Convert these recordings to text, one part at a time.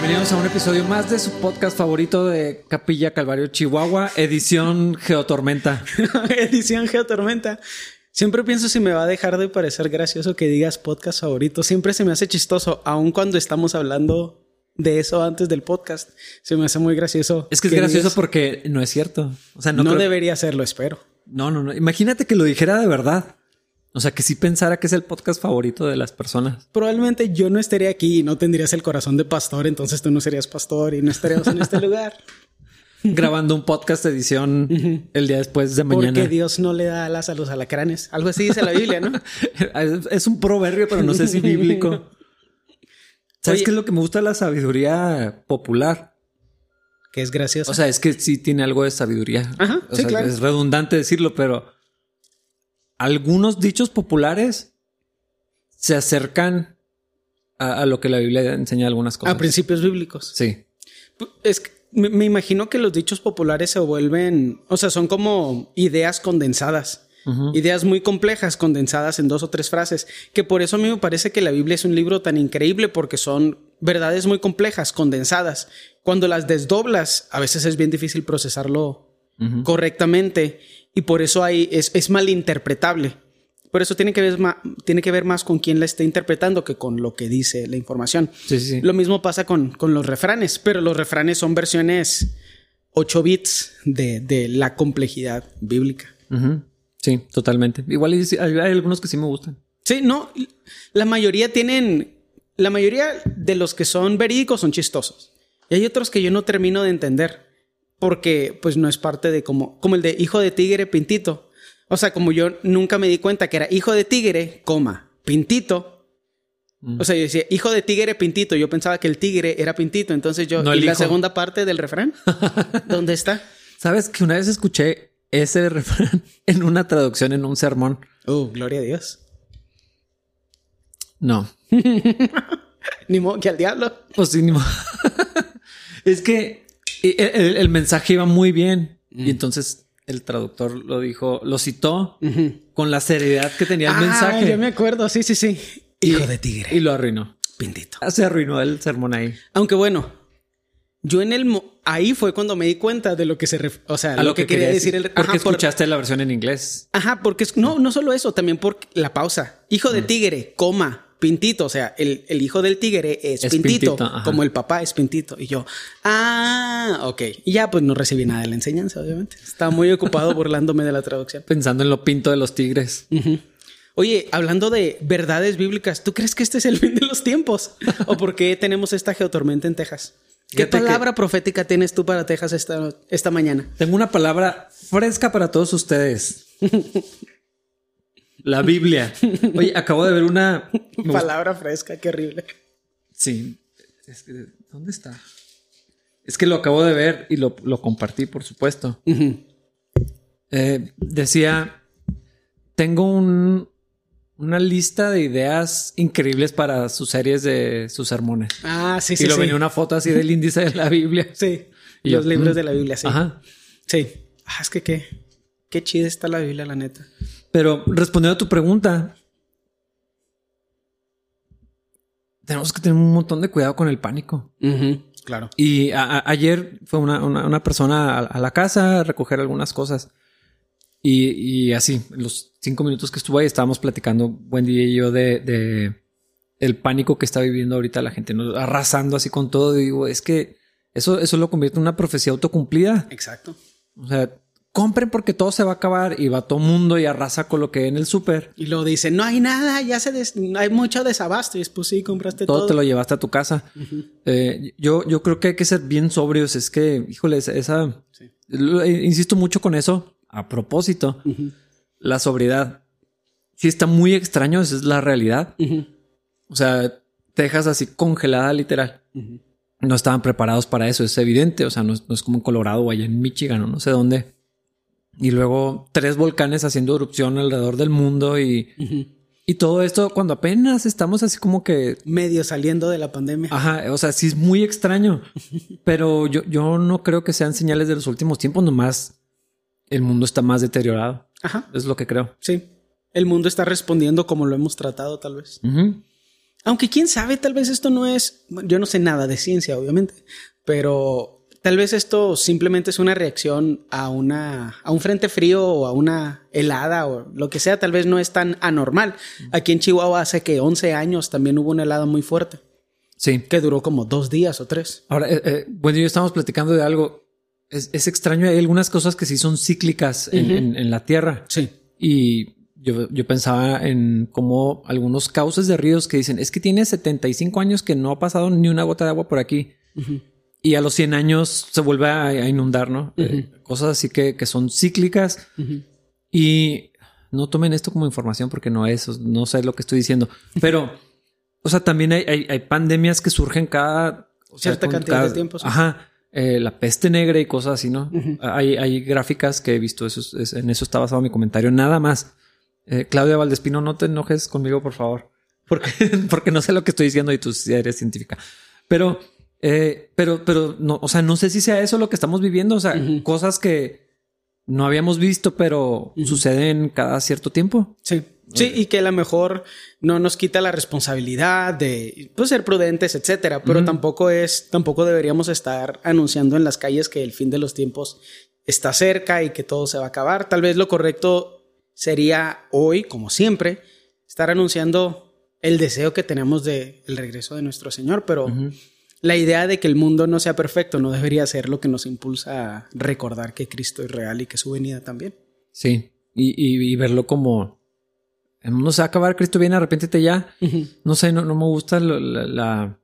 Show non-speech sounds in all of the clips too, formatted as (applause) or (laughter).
Bienvenidos a un episodio más de su podcast favorito de Capilla Calvario Chihuahua, edición Geotormenta. (laughs) edición Geotormenta. Siempre pienso si me va a dejar de parecer gracioso que digas podcast favorito. Siempre se me hace chistoso, aun cuando estamos hablando de eso antes del podcast. Se me hace muy gracioso. Es que es gracioso porque no es cierto. O sea, no, no debería serlo, espero. No, no, no. Imagínate que lo dijera de verdad. O sea, que sí pensara que es el podcast favorito de las personas. Probablemente yo no estaría aquí y no tendrías el corazón de pastor, entonces tú no serías pastor y no estaríamos en este (laughs) lugar. Grabando un podcast edición el día después de mañana. Porque Dios no le da alas a los alacranes. Algo así dice la Biblia, ¿no? (laughs) es un proverbio, pero no sé si bíblico. (laughs) ¿Sabes qué es lo que me gusta de la sabiduría popular? Que es graciosa. O sea, es que sí tiene algo de sabiduría. Ajá, o sí, sea, claro. Es redundante decirlo, pero algunos dichos populares se acercan a, a, lo que la Biblia enseña algunas cosas. A principios bíblicos. Sí. Es que me, me imagino que los dichos populares se vuelven, o sea, son como ideas condensadas. Uh -huh. Ideas muy complejas condensadas en dos o tres frases, que por eso a mí me parece que la Biblia es un libro tan increíble porque son verdades muy complejas, condensadas. Cuando las desdoblas, a veces es bien difícil procesarlo uh -huh. correctamente y por eso hay, es, es malinterpretable. Por eso tiene que, ver más, tiene que ver más con quién la está interpretando que con lo que dice la información. Sí, sí. Lo mismo pasa con, con los refranes, pero los refranes son versiones 8 bits de, de la complejidad bíblica. Uh -huh. Sí, totalmente. Igual hay, hay, algunos que sí me gustan. Sí, no. La mayoría tienen. La mayoría de los que son verídicos son chistosos. Y hay otros que yo no termino de entender. Porque, pues, no es parte de como. Como el de hijo de tigre, pintito. O sea, como yo nunca me di cuenta que era hijo de tigre, coma, pintito. Mm. O sea, yo decía, hijo de tigre, pintito. Yo pensaba que el tigre era pintito. Entonces yo. No ¿Y la hijo. segunda parte del refrán? (laughs) ¿Dónde está? Sabes que una vez escuché ese (laughs) refrán en una traducción en un sermón. Oh, gloria a Dios. No. (laughs) ni modo que al diablo. Pues sí, ni modo. es que el, el, el, mensaje iba muy bien. Mm. Y entonces el traductor lo dijo, lo citó uh -huh. con la seriedad que tenía el ah, mensaje. Yo me acuerdo, sí, sí, sí. Y, Hijo de tigre. Y lo arruinó. Pintito. Se arruinó el sermón ahí. Aunque bueno, yo en el ahí fue cuando me di cuenta de lo que se ref... o sea, a lo, que, que quería decir el porque Ajá, escuchaste por... la versión en inglés. Ajá, porque es... no, no solo eso, también por la pausa. Hijo de mm. tigre, coma, pintito, o sea, el, el hijo del tigre es, Es pintito, pintito, como el papá es pintito y yo, ah, ok. Y ya pues no recibí nada de la enseñanza, obviamente. Estaba muy ocupado burlándome de la traducción. (laughs) Pensando en lo pinto de los tigres. Uh -huh. Oye, hablando de verdades bíblicas, ¿tú crees que este es el fin de los tiempos? ¿O por qué tenemos esta geotormenta en Texas? ¿Qué Fíjate palabra que- profética tienes tú para Texas esta, esta mañana? Tengo una palabra fresca para todos ustedes. (laughs) La Biblia. Oye, acabo de ver una. Palabra fresca, qué horrible. Sí. Es que, ¿Dónde está? Es que lo acabo de ver y lo, lo compartí, por supuesto. Eh, decía: Tengo un- una lista de ideas increíbles para sus series de sus sermones. Ah, sí, sí, y lo sí. venía una foto así del índice de la Biblia. Sí, Y los yo, libros mm, de la Biblia, sí. Ajá. Sí. Ah, es que qué, qué chida está la Biblia, la neta. Pero respondiendo a tu pregunta, tenemos que tener un montón de cuidado con el pánico. Claro. Y a- a- ayer fue una, una- una persona a, a la casa a recoger algunas cosas. Y, y así, los cinco minutos que estuve ahí estábamos platicando, Wendy y yo, de, de el pánico que está viviendo ahorita la gente, ¿no? arrasando así con todo. Y digo, es que eso, eso lo convierte en una profecía autocumplida. Exacto. O sea, compren porque todo se va a acabar y va todo mundo y arrasa con lo que hay en el súper. Y luego dice, no hay nada, ya se des- hay mucho desabasto. Y es, pues sí, compraste todo. todo te lo llevaste a tu casa. Eh, yo, yo creo que hay que ser bien sobrios. Es que, híjole, esa, Sí. lo- eh, insisto mucho con eso. A propósito, la sobriedad. Sí está muy extraño, esa es la realidad. O sea, te dejas así congelada literal. No estaban preparados para eso, es evidente. O sea, no, es- no es como en Colorado o allá en Michigan o no sé dónde. Y luego tres volcanes haciendo erupción alrededor del mundo y, y todo esto cuando apenas estamos así como que Medio saliendo de la pandemia. Ajá, o sea, sí es muy extraño, (laughs) pero yo, yo no creo que sean señales de los últimos tiempos, nomás el mundo está más deteriorado, Ajá. es lo que creo. Sí. El mundo está respondiendo como lo hemos tratado, tal vez. Aunque quién sabe, tal vez esto no es, yo no sé nada de ciencia, obviamente, pero tal vez esto simplemente es una reacción a una a un frente frío o a una helada o lo que sea, tal vez no es tan anormal. Aquí en Chihuahua hace que 11 años también hubo una helada muy fuerte. Sí. Que duró como dos días o tres. Ahora, eh, eh, bueno, yo estamos platicando de algo. Es, es, extraño, hay algunas cosas que sí son cíclicas en, en, en la Tierra. Sí. Y yo, yo, pensaba en cómo algunos cauces de ríos que dicen, es que tiene 75 años que no ha pasado ni una gota de agua por aquí. Uh -huh. Y a los 100 años se vuelve a, a inundar, ¿no? Uh -huh. eh, cosas así que, que son cíclicas. Uh -huh. Y no tomen esto como información porque no es, no sé lo que estoy diciendo. Pero, (laughs) o sea, también hay, hay, hay pandemias que surgen cada... O Cierta sea, cantidad cada, de tiempo. Sí. Ajá. Eh, la peste negra y cosas así, ¿no? hay, hay, gráficas que he visto, eso es, en eso está basado mi comentario, nada más. Eh, Claudia Valdespino, no te enojes conmigo, por favor. Porque, (laughs) porque no sé lo que estoy diciendo y tú sí eres científica. Pero, eh, pero, pero, no, o sea, no sé si sea eso lo que estamos viviendo. O sea, uh -huh. cosas que no habíamos visto, pero uh -huh. suceden cada cierto tiempo. Sí. Sí, y que a lo mejor no nos quita la responsabilidad de pues, ser prudentes, etcétera, pero uh -huh. tampoco es, tampoco deberíamos estar anunciando en las calles que el fin de los tiempos está cerca y que todo se va a acabar. Tal vez lo correcto sería hoy, como siempre, estar anunciando el deseo que tenemos de el regreso de nuestro Señor, pero uh -huh. La idea de que el mundo no sea perfecto no debería ser lo que nos impulsa a recordar que Cristo es real y que su venida también. Sí, y, y, y verlo como el mundo se va a acabar, Cristo viene, arrepiéntete ya. Uh -huh. No sé, no, no me gusta la, la,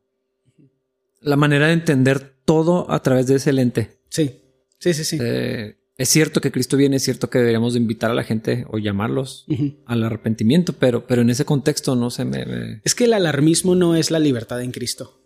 la, manera de entender todo a través de ese lente. Sí, sí, sí, sí. Eh, es cierto que Cristo viene, es cierto que deberíamos de invitar a la gente o llamarlos uh -huh. al arrepentimiento, pero, pero en ese contexto no sé, me, me... Es que el alarmismo no es la libertad en Cristo.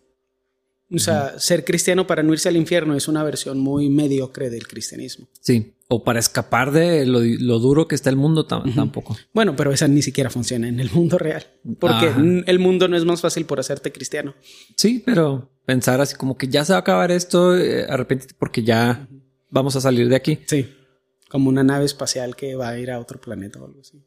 O sea, uh -huh. ser cristiano para no irse al infierno es una versión muy mediocre del cristianismo. Sí, o para escapar de lo, lo duro que está el mundo uh -huh. tampoco. Bueno, pero esa ni siquiera funciona en el mundo real, porque Ajá. el mundo no es más fácil por hacerte cristiano. Sí, pero pensar así como que ya se va a acabar esto, eh, porque ya uh -huh. vamos a salir de aquí. Sí, como una nave espacial que va a ir a otro planeta o algo así.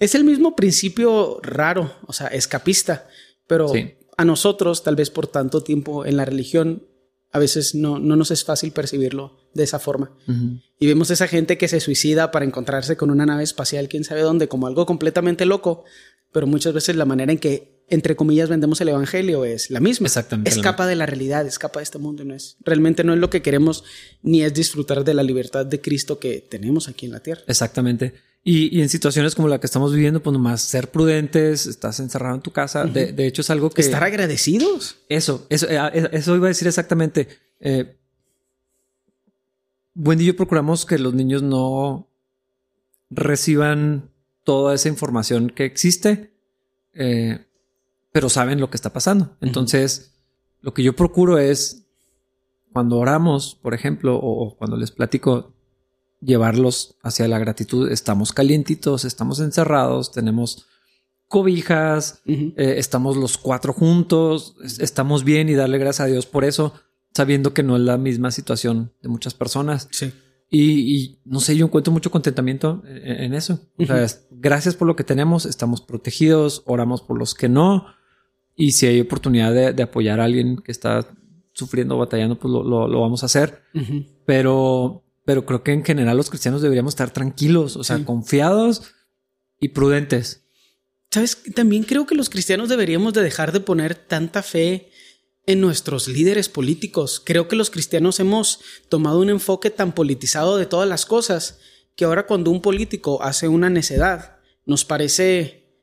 Es el mismo principio raro, o sea, escapista, pero... Sí a nosotros, tal vez por tanto tiempo en la religión, a veces no, no nos es fácil percibirlo de esa forma. Uh -huh. Y vemos esa gente que se suicida para encontrarse con una nave espacial, quién sabe dónde, como algo completamente loco, pero muchas veces la manera en que, entre comillas, vendemos el evangelio es la misma. Exactamente. Escapa de la realidad, escapa de este mundo. No es, realmente no es lo que queremos, ni es disfrutar de la libertad de Cristo que tenemos aquí en la tierra. Exactamente. Y, y, en situaciones como la que estamos viviendo, pues nomás ser prudentes, estás encerrado en tu casa. Uh -huh. de, de, hecho, es algo que. Estar agradecidos. Eso, eso, eh, eso iba a decir exactamente. Eh, Wendy y yo procuramos que los niños no reciban toda esa información que existe, eh, pero saben lo que está pasando. Entonces, uh -huh. lo que yo procuro es cuando oramos, por ejemplo, o, o cuando les platico, llevarlos hacia la gratitud. Estamos calientitos, estamos encerrados, tenemos cobijas, uh -huh. eh, estamos los cuatro juntos, estamos bien y darle gracias a Dios por eso, sabiendo que no es la misma situación de muchas personas. Sí. Y, y no sé, yo encuentro mucho contentamiento en, en eso. Uh -huh. O sea, gracias por lo que tenemos, estamos protegidos, oramos por los que no. Y si hay oportunidad de, de apoyar a alguien que está sufriendo, batallando, pues lo, lo, lo vamos a hacer. Uh -huh. Pero pero creo que en general los cristianos deberíamos estar tranquilos, o sea, sí. confiados y prudentes. Sabes, también creo que los cristianos deberíamos de dejar de poner tanta fe en nuestros líderes políticos. Creo que los cristianos hemos tomado un enfoque tan politizado de todas las cosas que ahora cuando un político hace una necedad nos parece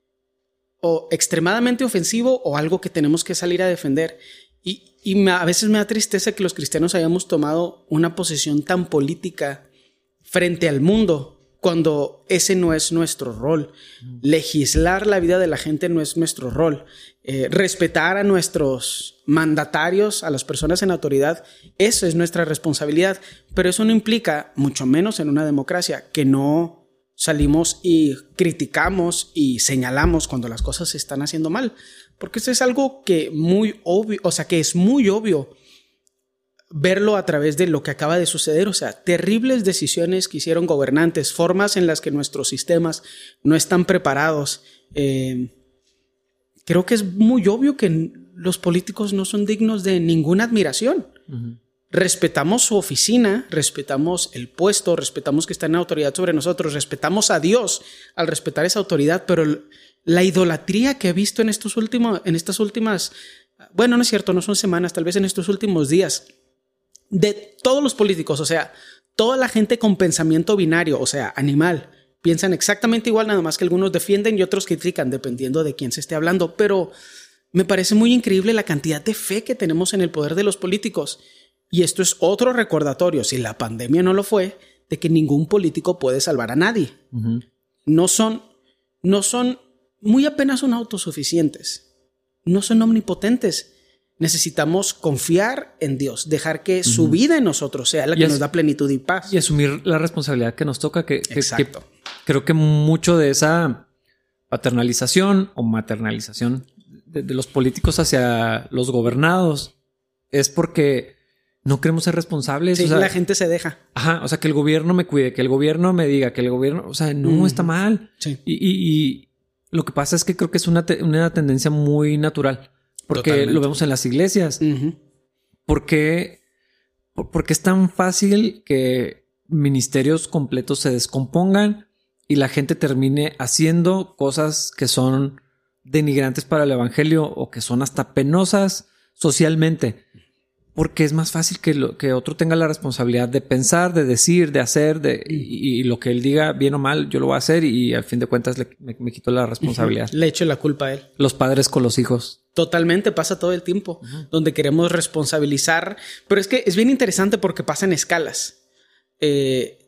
o extremadamente ofensivo o algo que tenemos que salir a defender. Y, me, a veces me da tristeza que los cristianos hayamos tomado una posición tan política frente al mundo cuando ese no es nuestro rol. Mm. Legislar la vida de la gente no es nuestro rol. Eh, respetar a nuestros mandatarios, a las personas en autoridad, eso es nuestra responsabilidad. Pero eso no implica, mucho menos en una democracia, que no salimos y criticamos y señalamos cuando las cosas se están haciendo mal. Porque esto es algo que muy obvio, o sea, que es muy obvio verlo a través de lo que acaba de suceder, o sea, terribles decisiones que hicieron gobernantes, formas en las que nuestros sistemas no están preparados, eh, creo que es muy obvio que los políticos no son dignos de ninguna admiración. Respetamos su oficina, respetamos el puesto, respetamos que está en autoridad sobre nosotros, respetamos a Dios al respetar esa autoridad, pero la idolatría que he visto en estos últimos, en estas últimas, bueno, no es cierto, no son semanas, tal vez en estos últimos días, de todos los políticos, o sea, toda la gente con pensamiento binario, o sea, animal, piensan exactamente igual, nada más que algunos defienden y otros critican, dependiendo de quién se esté hablando. Pero me parece muy increíble la cantidad de fe que tenemos en el poder de los políticos. Y esto es otro recordatorio, si la pandemia no lo fue, de que ningún político puede salvar a nadie. No son, no son, muy apenas son autosuficientes. No son omnipotentes necesitamos confiar en Dios, dejar que su vida en nosotros sea la que nos da plenitud y paz. Y asumir la responsabilidad que nos toca, que, Exacto. creo que mucho de esa paternalización o maternalización de, los políticos hacia los gobernados es porque no queremos ser responsables. Sí, la gente se deja. Ajá, o sea, que el gobierno me cuide, que el gobierno me diga, que el gobierno, o sea, no está mal. Sí. Y, lo que pasa es que creo que es una, una tendencia muy natural. Porque lo vemos en las iglesias. porque, porque es tan fácil que ministerios completos se descompongan y la gente termine haciendo cosas que son denigrantes para el evangelio o que son hasta penosas socialmente porque es más fácil que, lo, que otro tenga la responsabilidad de pensar, de decir, de hacer, de, y, lo que él diga, bien o mal, yo lo voy a hacer y al fin de cuentas me, quito la responsabilidad. Le echo la culpa a él. Los padres con los hijos. Totalmente, pasa todo el tiempo, donde queremos responsabilizar, pero es que es bien interesante porque pasa en escalas. Eh,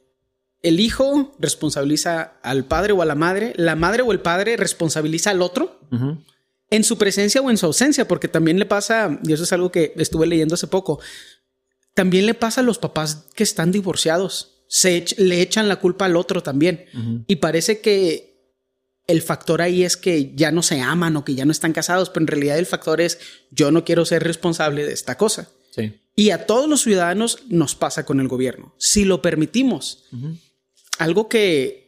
el hijo responsabiliza al padre o a la madre, la madre o el padre responsabiliza al otro en su presencia o en su ausencia, porque también le pasa, y eso es algo que estuve leyendo hace poco, también le pasa a los papás que están divorciados, se le echan la culpa al otro también. Y parece que el factor ahí es que ya no se aman o que ya no están casados, pero en realidad el factor es yo no quiero ser responsable de esta cosa. Y a todos los ciudadanos nos pasa con el gobierno, si lo permitimos. Algo que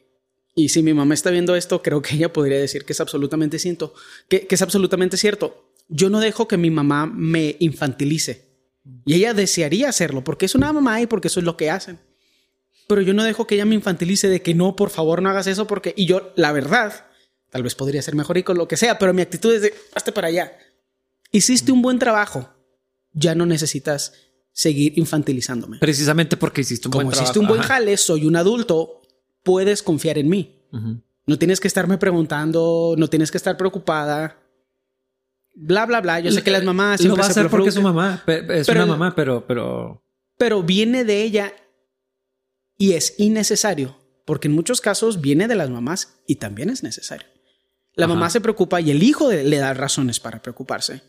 y si mi mamá está viendo esto, creo que ella podría decir que es absolutamente cierto, que, es absolutamente cierto. Yo no dejo que mi mamá me infantilice. Y ella desearía hacerlo, porque es una mamá y porque eso es lo que hacen. Pero yo no dejo que ella me infantilice de que no, por favor, no hagas eso, porque... Y yo, la verdad, tal vez podría ser mejor y con lo que sea, pero mi actitud es de, hazte para allá. Hiciste un buen trabajo, ya no necesitas seguir infantilizándome. Precisamente porque hiciste un buen trabajo. Como hiciste un buen jale, soy un adulto, puedes confiar en mí. No tienes que estarme preguntando, no tienes que estar preocupada. Bla, bla, bla. Yo sé que las mamás lo va a hacer porque es su mamá. Es una mamá, pero, pero. Pero viene de ella y es innecesario. Porque en muchos casos viene de las mamás y también es necesario. La mamá se preocupa y el hijo le da razones para preocuparse.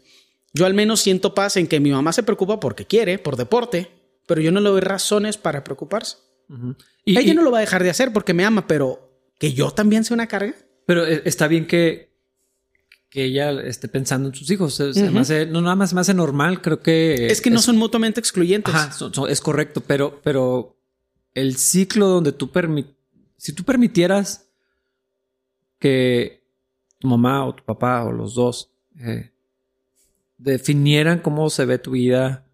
Yo al menos siento paz en que mi mamá se preocupa porque quiere, por deporte, pero yo no le doy razones para preocuparse y, Ella no lo va a dejar de hacer porque me ama, pero que yo también sea una carga. Pero eh, está bien que, que ella esté pensando en sus hijos. no nada más me hace normal, creo que... Es que no son mutuamente excluyentes. es correcto, pero, pero el ciclo donde tú permites... Si tú permitieras que tu mamá o tu papá o los dos eh, definieran cómo se ve tu vida,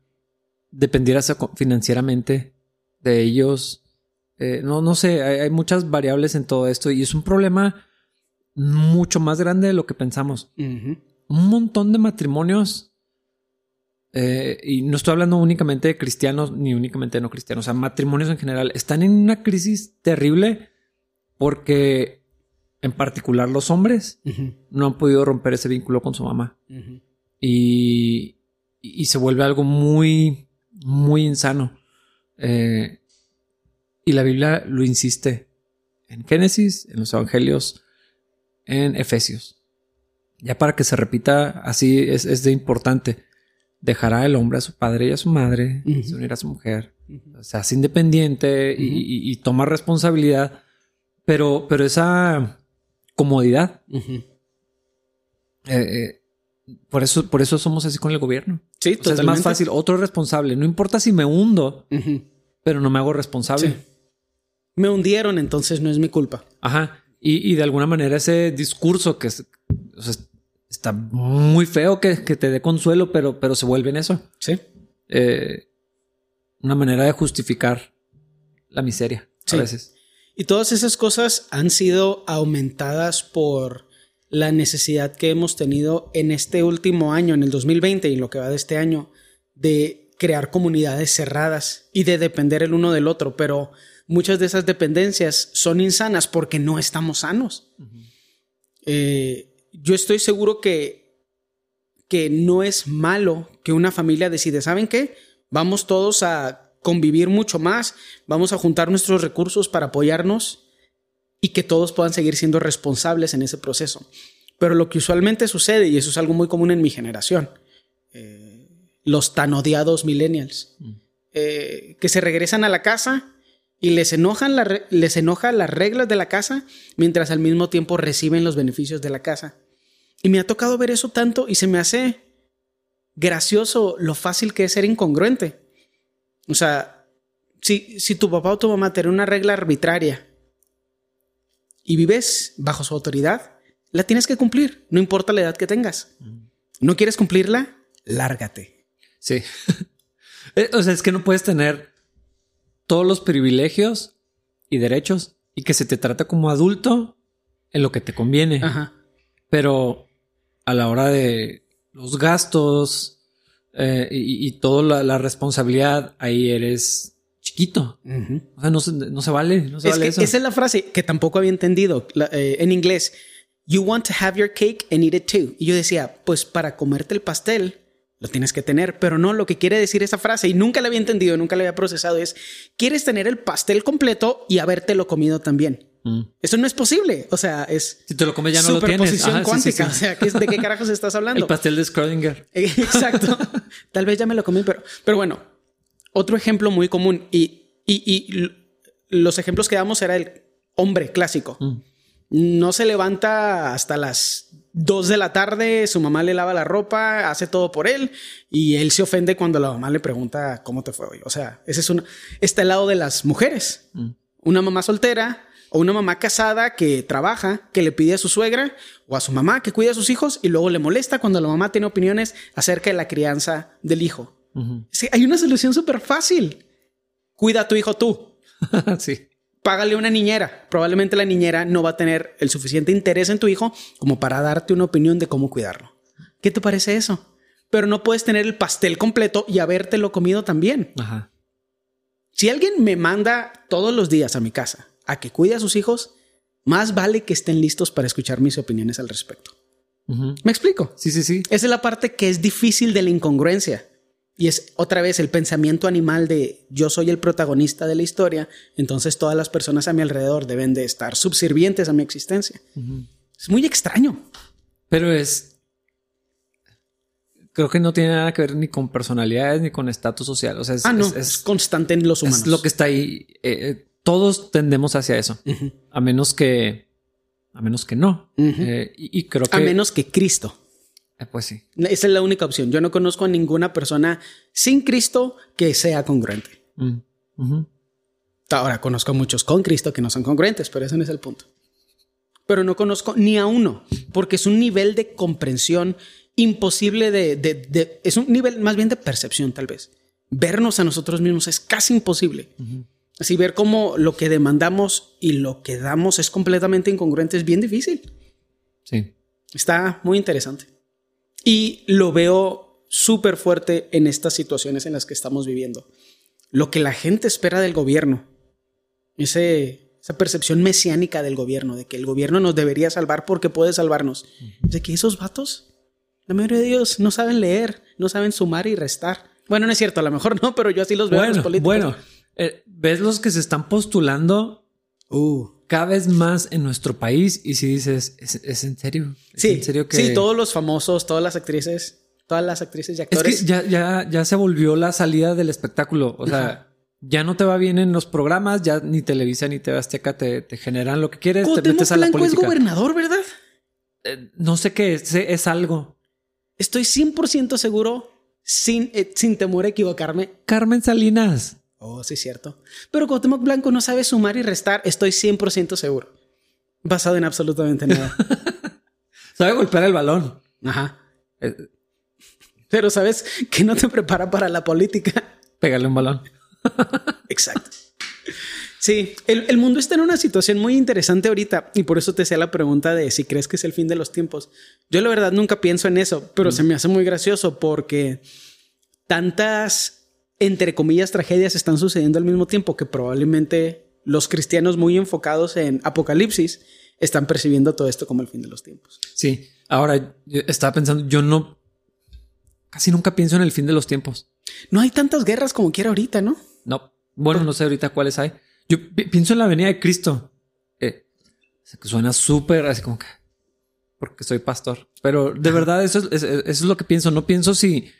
dependieras financieramente de ellos, eh, no, no sé, hay, muchas variables en todo esto y es un problema mucho más grande de lo que pensamos. Un montón de matrimonios, eh, y no estoy hablando únicamente de cristianos ni únicamente de no cristianos, o sea, matrimonios en general, están en una crisis terrible porque en particular los hombres no han podido romper ese vínculo con su mamá. y, y, se vuelve algo muy, muy insano. Eh, y la Biblia lo insiste en Génesis, en los Evangelios, en Efesios. Ya para que se repita así es, de importante. Dejará el hombre a su padre y a su madre, se unirá a su mujer, se hace independiente y, toma responsabilidad, pero, pero esa comodidad. Eh, eh, por eso, por eso somos así con el gobierno. Sí, es más fácil. Otro responsable. No importa si me hundo, pero no me hago responsable me hundieron, entonces no es mi culpa. Ajá. Y, de alguna manera ese discurso que es, está muy feo que, te dé consuelo, pero, pero se vuelve en eso. Sí. Eh, una manera de justificar la miseria a veces. Y todas esas cosas han sido aumentadas por la necesidad que hemos tenido en este último año, en el 2020 y lo que va de este año, de crear comunidades cerradas y de depender el uno del otro, pero muchas de esas dependencias son insanas porque no estamos sanos. Eh, yo estoy seguro que, que no es malo que una familia decide, ¿saben qué? Vamos todos a convivir mucho más, vamos a juntar nuestros recursos para apoyarnos y que todos puedan seguir siendo responsables en ese proceso. Pero lo que usualmente sucede, y eso es algo muy común en mi generación, eh, los tan odiados millennials, mm. eh, que se regresan a la casa y les, enojan les enoja las reglas de la casa mientras al mismo tiempo reciben los beneficios de la casa. Y me ha tocado ver eso tanto y se me hace gracioso lo fácil que es ser incongruente. O sea, si, si tu papá o tu mamá tiene una regla arbitraria y vives bajo su autoridad, la tienes que cumplir, no importa la edad que tengas. ¿No quieres cumplirla? Lárgate. Sí. (laughs) Eh, o sea, es que no puedes tener todos los privilegios y derechos y que se te trata como adulto en lo que te conviene. Ajá. Pero a la hora de los gastos eh, y, toda la responsabilidad, ahí eres chiquito. O sea, no se, no se vale. No se es vale que Esa es la frase que tampoco había entendido eh, en inglés. You want to have your cake and eat it too. Y yo decía, pues para comerte el pastel lo tienes que tener, pero no lo que quiere decir esa frase y nunca la había entendido, nunca la había procesado es quieres tener el pastel completo y habértelo comido también. Mm. Eso no es posible. O sea, es. Si te lo comes ya no lo tienes. cuántica. O sea, ¿de qué carajos estás hablando? El pastel de Schrödinger. (laughs) Exacto. Tal vez ya me lo comí, pero, pero bueno, otro ejemplo muy común y, y, los ejemplos que damos era el hombre clásico. Mm. No se levanta hasta las 2 de la tarde, su mamá le lava la ropa, hace todo por él y él se ofende cuando la mamá le pregunta cómo te fue hoy. O sea, ese es un, está el lado de las mujeres. Mm. Una mamá soltera o una mamá casada que trabaja, que le pide a su suegra o a su mamá que cuide a sus hijos y luego le molesta cuando la mamá tiene opiniones acerca de la crianza del hijo hay una solución súper fácil. Cuida a tu hijo tú. (laughs) sí. Págale una niñera. Probablemente la niñera no va a tener el suficiente interés en tu hijo como para darte una opinión de cómo cuidarlo. ¿Qué te parece eso? Pero no puedes tener el pastel completo y habértelo comido también. Ajá. Si alguien me manda todos los días a mi casa a que cuide a sus hijos, más vale que estén listos para escuchar mis opiniones al respecto. ¿Me explico? Sí, sí, sí. Esa es la parte que es difícil de la incongruencia. Y es otra vez el pensamiento animal de yo soy el protagonista de la historia, entonces todas las personas a mi alrededor deben de estar subservientes a mi existencia. Es muy extraño. Pero es... Creo que no tiene nada que ver ni con personalidades ni con estatus social. O sea, es, ah, es, constante en los humanos. Es lo que está ahí. Eh, eh, todos tendemos hacia eso. A menos que... A menos que no. Eh, y creo que... A menos que Cristo. Eh, pues sí. Esa es la única opción. Yo no conozco a ninguna persona sin Cristo que sea congruente. Mm, Ahora conozco a muchos con Cristo que no son congruentes, pero ese no es el punto. Pero no conozco ni a uno, porque es un nivel de comprensión imposible de, es un nivel más bien de percepción tal vez. Vernos a nosotros mismos es casi imposible. Así ver cómo lo que demandamos y lo que damos es completamente incongruente es bien difícil. Sí. Está muy interesante. Y lo veo súper fuerte en estas situaciones en las que estamos viviendo. Lo que la gente espera del gobierno, ese, esa percepción mesiánica del gobierno, de que el gobierno nos debería salvar porque puede salvarnos, de que esos vatos, la mayoría de ellos no saben leer, no saben sumar y restar. Bueno, no es cierto, a lo mejor no, pero yo así los veo bueno, los políticos. Bueno, eh, ves los que se están postulando uh. Cada vez más en nuestro país y si dices, ¿es, en serio? sí, en serio que... sí, todos los famosos, todas las actrices, todas las actrices y actores. Es que ya, ya, ya se volvió la salida del espectáculo. O sea, ya no te va bien en los programas, ya ni Televisa ni TV Azteca te, te generan lo que quieres, te metes a la política. es gobernador, ¿verdad? Eh, no sé qué es, es algo. Estoy 100% seguro, sin, eh, sin temor a equivocarme. Carmen Salinas. Oh, sí, cierto. Pero Cuauhtémoc Blanco no sabe sumar y restar, estoy 100% seguro. Basado en absolutamente nada. (laughs) sabe golpear el balón. Ajá. Eh, pero sabes que no te prepara para la política. Pégale un balón. (laughs) Exacto. Sí, el, mundo está en una situación muy interesante ahorita y por eso te hacía la pregunta de si crees que es el fin de los tiempos. Yo la verdad nunca pienso en eso, pero se me hace muy gracioso porque tantas, entre comillas, tragedias están sucediendo al mismo tiempo que probablemente los cristianos muy enfocados en Apocalipsis están percibiendo todo esto como el fin de los tiempos. Sí, ahora estaba pensando, yo no, casi nunca pienso en el fin de los tiempos. No hay tantas guerras como quiera ahorita, ¿no? No, bueno, no sé ahorita cuáles hay. Yo pienso en la venida de Cristo. Eh, suena súper así como que porque soy pastor, pero de verdad eso es, eso es lo que pienso. No pienso si,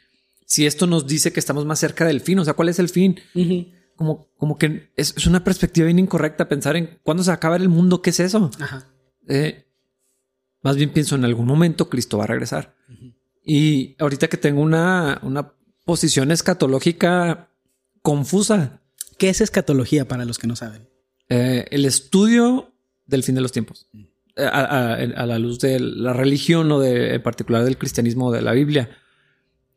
si esto nos dice que estamos más cerca del fin. O sea, ¿cuál es el fin? como, como que es, una perspectiva bien incorrecta pensar en cuándo se va a acabar el mundo. ¿Qué es eso? Eh, más bien pienso en algún momento Cristo va a regresar. Y ahorita que tengo una, una posición escatológica confusa. ¿Qué es escatología para los que no saben? Eh, el estudio del fin de los tiempos. Mm. Eh, a, la luz de la religión o de, en particular del cristianismo o de la Biblia.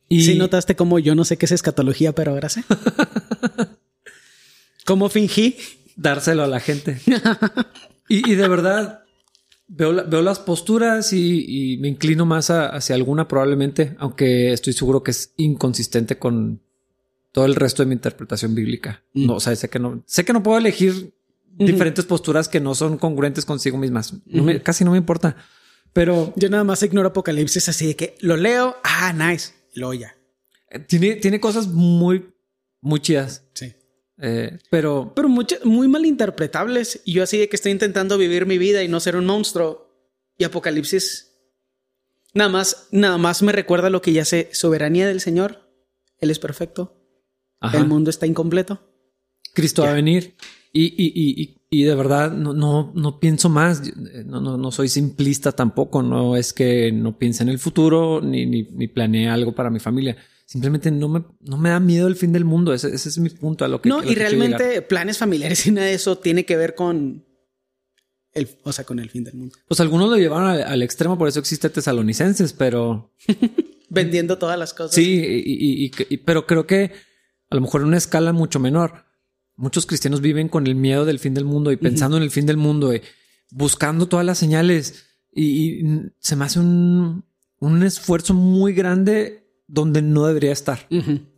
Y si notaste como yo no sé qué es escatología, pero ahora sé. (laughs) ¿Cómo fingí? Dárselo a la gente. (laughs) y, de verdad, veo, veo las posturas y, me inclino más hacia alguna probablemente, aunque estoy seguro que es inconsistente con todo el resto de mi interpretación bíblica. Mm. No, o sea, sé que no, sé que no puedo elegir diferentes posturas que no son congruentes consigo mismas. casi no me importa. Pero yo nada más ignoro Apocalipsis así de que lo leo. Ah, nice. Lo ya. Tiene, tiene cosas muy, muy chidas. Sí. Eh, pero, pero muchas, muy malinterpretables. Y yo así de que estoy intentando vivir mi vida y no ser un monstruo. Y Apocalipsis nada más, nada más me recuerda lo que ya sé. Soberanía del Señor. Él es perfecto. El mundo está incompleto. Cristo va a venir. Y, y, y, y, de verdad no, no, no pienso más. No, no, no, soy simplista tampoco. No es que no piense en el futuro ni, ni, ni planee algo para mi familia simplemente no me, no me da miedo el fin del mundo. Ese, es mi punto a lo que No, y realmente planes familiares y nada de eso tiene que ver con el, o sea, con el fin del mundo. Pues algunos lo llevaron al, extremo, por eso existe tesalonicenses, pero (laughs) vendiendo todas las cosas. Sí, y, pero creo que a lo mejor en una escala mucho menor. Muchos cristianos viven con el miedo del fin del mundo y pensando en el fin del mundo, y buscando todas las señales. Y, se me hace un, un esfuerzo muy grande donde no debería estar.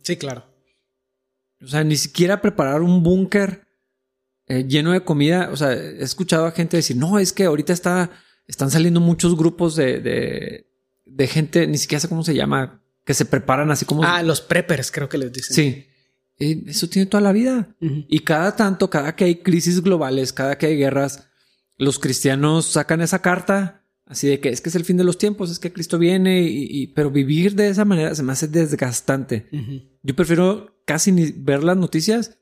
Sí, claro. O sea, ni siquiera preparar un búnker eh, lleno de comida. O sea, he escuchado a gente decir, no, es que ahorita está, están saliendo muchos grupos de, de, de gente, ni siquiera sé cómo se llama, que se preparan así como... Ah, los preppers creo que les dicen. Sí. Eso tiene toda la vida. Y cada tanto, cada que hay crisis globales, cada que hay guerras, los cristianos sacan esa carta Así de que es que es el fin de los tiempos, es que Cristo viene, y, pero vivir de esa manera se me hace desgastante. Yo prefiero casi ni ver las noticias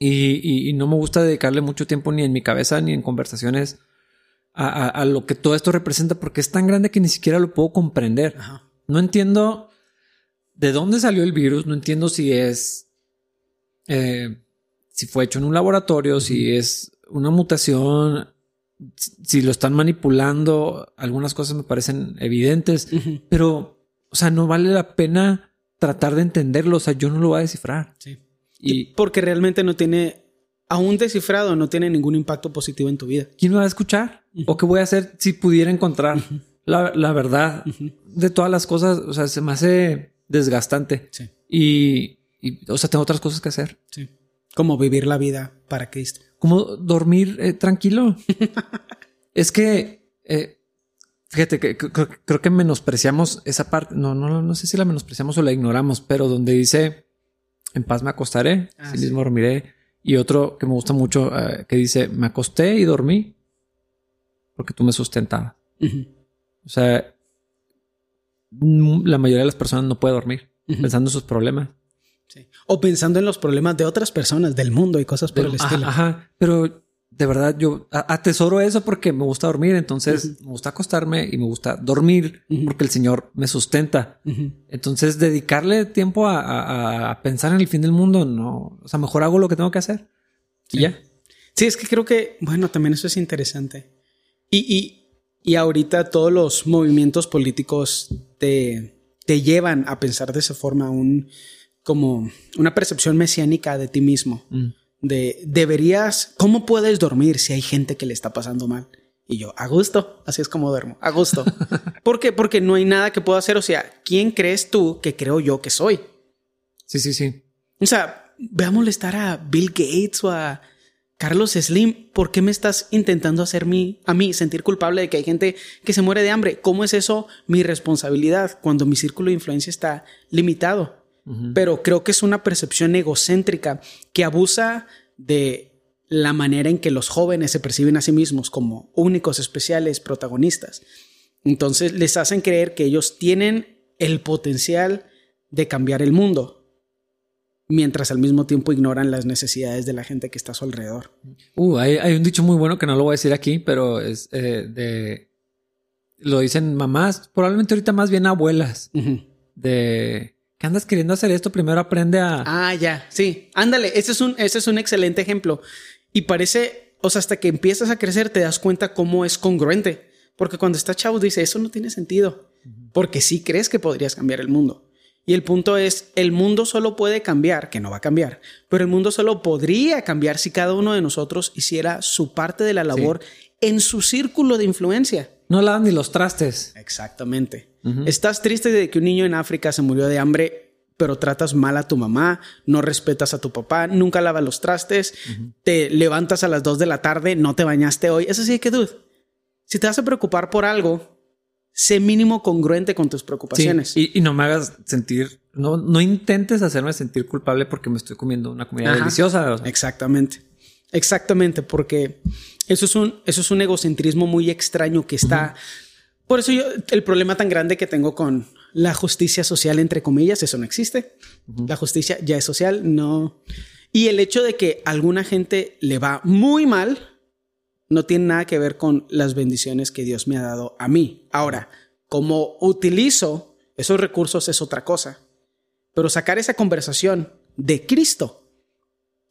y, no me gusta dedicarle mucho tiempo ni en mi cabeza ni en conversaciones a, lo que todo esto representa porque es tan grande que ni siquiera lo puedo comprender. No entiendo de dónde salió el virus, no entiendo si es, eh, si fue hecho en un laboratorio, si es una mutación si lo están manipulando, algunas cosas me parecen evidentes, pero, o sea, no vale la pena tratar de entenderlo. O sea, yo no lo voy a descifrar. Sí. Y porque realmente no tiene, aún descifrado, no tiene ningún impacto positivo en tu vida. ¿Quién me va a escuchar? ¿O qué voy a hacer si pudiera encontrar la, verdad de todas las cosas? O sea, se me hace desgastante. Sí. Y, o sea, tengo otras cosas que hacer. Sí. Como vivir la vida para Cristo como dormir eh, tranquilo. (laughs) es que, eh, fíjate que creo que menospreciamos esa parte. No, no, no sé si la menospreciamos o la ignoramos, pero donde dice en paz me acostaré, ah, así mismo dormiré. Y otro que me gusta mucho eh, que dice me acosté y dormí porque tú me sustentabas. O sea, la mayoría de las personas no puede dormir pensando en sus problemas. O pensando en los problemas de otras personas, del mundo y cosas por el estilo. Ajá, pero de verdad yo atesoro eso porque me gusta dormir, entonces me gusta acostarme y me gusta dormir porque el Señor me sustenta. Entonces dedicarle tiempo a, pensar en el fin del mundo, no, o sea, mejor hago lo que tengo que hacer. Y ya. Sí, es que creo que, bueno, también eso es interesante. Y, Y ahorita todos los movimientos políticos te, te llevan a pensar de esa forma un, como una percepción mesiánica de ti mismo. Mm. De deberías, ¿cómo puedes dormir si hay gente que le está pasando mal? Y yo, a gusto, así es como duermo, a gusto. (laughs) ¿Por qué? Porque no hay nada que pueda hacer. O sea, ¿quién crees tú que creo yo que soy? Sí, sí, sí. O sea, ve a molestar a Bill Gates o a Carlos Slim. ¿Por qué me estás intentando hacer a mí sentir culpable de que hay gente que se muere de hambre? ¿Cómo es eso mi responsabilidad cuando mi círculo de influencia está limitado? Pero creo que es una percepción egocéntrica que abusa de la manera en que los jóvenes se perciben a sí mismos como únicos, especiales, protagonistas. Entonces les hacen creer que ellos tienen el potencial de cambiar el mundo, mientras al mismo tiempo ignoran las necesidades de la gente que está a su alrededor. Uh, hay, un dicho muy bueno que no lo voy a decir aquí, pero es eh, de... Lo dicen mamás, probablemente ahorita más bien abuelas, de... que andas queriendo hacer esto? Primero aprende a... Ah, ya, sí. Ándale, ese es un, ese es un excelente ejemplo. Y parece, o sea, hasta que empiezas a crecer te das cuenta cómo es congruente. Porque cuando estás chavo dice, eso no tiene sentido. Porque sí crees que podrías cambiar el mundo. Y el punto es, el mundo solo puede cambiar, que no va a cambiar, pero el mundo solo podría cambiar si cada uno de nosotros hiciera su parte de la labor en su círculo de influencia. No lavan ni los trastes. Exactamente. Estás triste de que un niño en África se murió de hambre, pero tratas mal a tu mamá, no respetas a tu papá, nunca lavas los trastes, te levantas a las 2 de la tarde, no te bañaste hoy. Eso sí que, dude, si te vas a preocupar por algo, sé mínimo congruente con tus preocupaciones. y, no me hagas sentir, no, no intentes hacerme sentir culpable porque me estoy comiendo una comida deliciosa. Exactamente. Exactamente, porque eso es un, eso es un egocentrismo muy extraño que está. Por eso yo, el problema tan grande que tengo con la justicia social, entre comillas, eso no existe. La justicia ya es social, no. Y el hecho de que alguna gente le va muy mal, no tiene nada que ver con las bendiciones que Dios me ha dado a mí. Ahora, como utilizo esos recursos es otra cosa. Pero sacar esa conversación de Cristo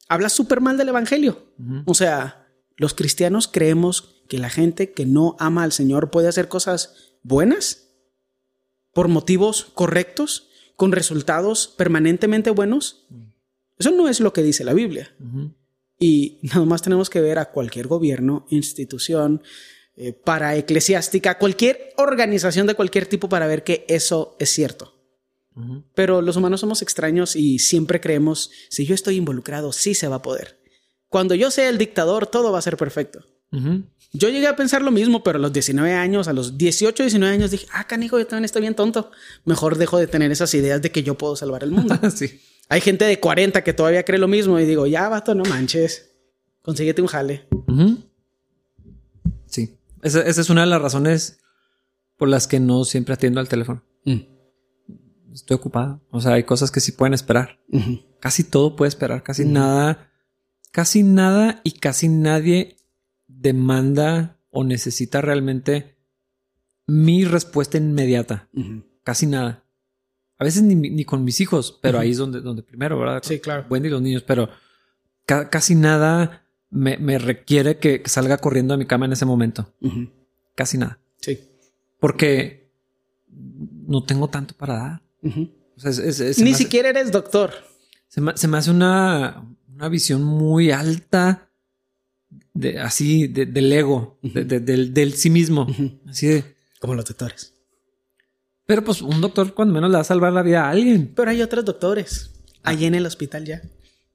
habla súper mal del Evangelio. O sea, los cristianos creemos que la gente que no ama al Señor puede hacer cosas buenas por motivos correctos, con resultados permanentemente buenos. Eso no es lo que dice la Biblia. Y nada más tenemos que ver a cualquier gobierno, institución, eh, para eclesiástica, cualquier organización de cualquier tipo para ver que eso es cierto. Pero los humanos somos extraños y siempre creemos, si yo estoy involucrado, sí se va a poder. Cuando yo sea el dictador, todo va a ser perfecto. Yo llegué a pensar lo mismo, pero a los 19 años, a los 18, 19 años, dije, ah, canijo, yo también estoy bien tonto. Mejor dejo de tener esas ideas de que yo puedo salvar el mundo. (laughs) sí. Hay gente de 40 que todavía cree lo mismo y digo, ya, vato, no manches. Consíguete un jale. Sí. Esa, es una de las razones por las que no siempre atiendo al teléfono. Mm. Estoy ocupado. O sea, hay cosas que sí pueden esperar. Casi todo puede esperar. Casi nada. Casi nada y casi nadie demanda o necesita realmente mi respuesta inmediata. Casi nada. A veces ni, con mis hijos, pero ahí es donde, donde primero, ¿verdad? Sí, claro. Wendy y los niños, pero casi nada me, requiere que, salga corriendo a mi cama en ese momento. Casi nada. Sí. Porque no tengo tanto para dar. Ni siquiera eres doctor. Se me, hace una, una, visión muy alta de así del ego, del, del, sí mismo. Así de. Como los doctores. Pero pues un doctor cuando menos le va a salvar la vida a alguien. Pero hay otros doctores allí en el hospital ya.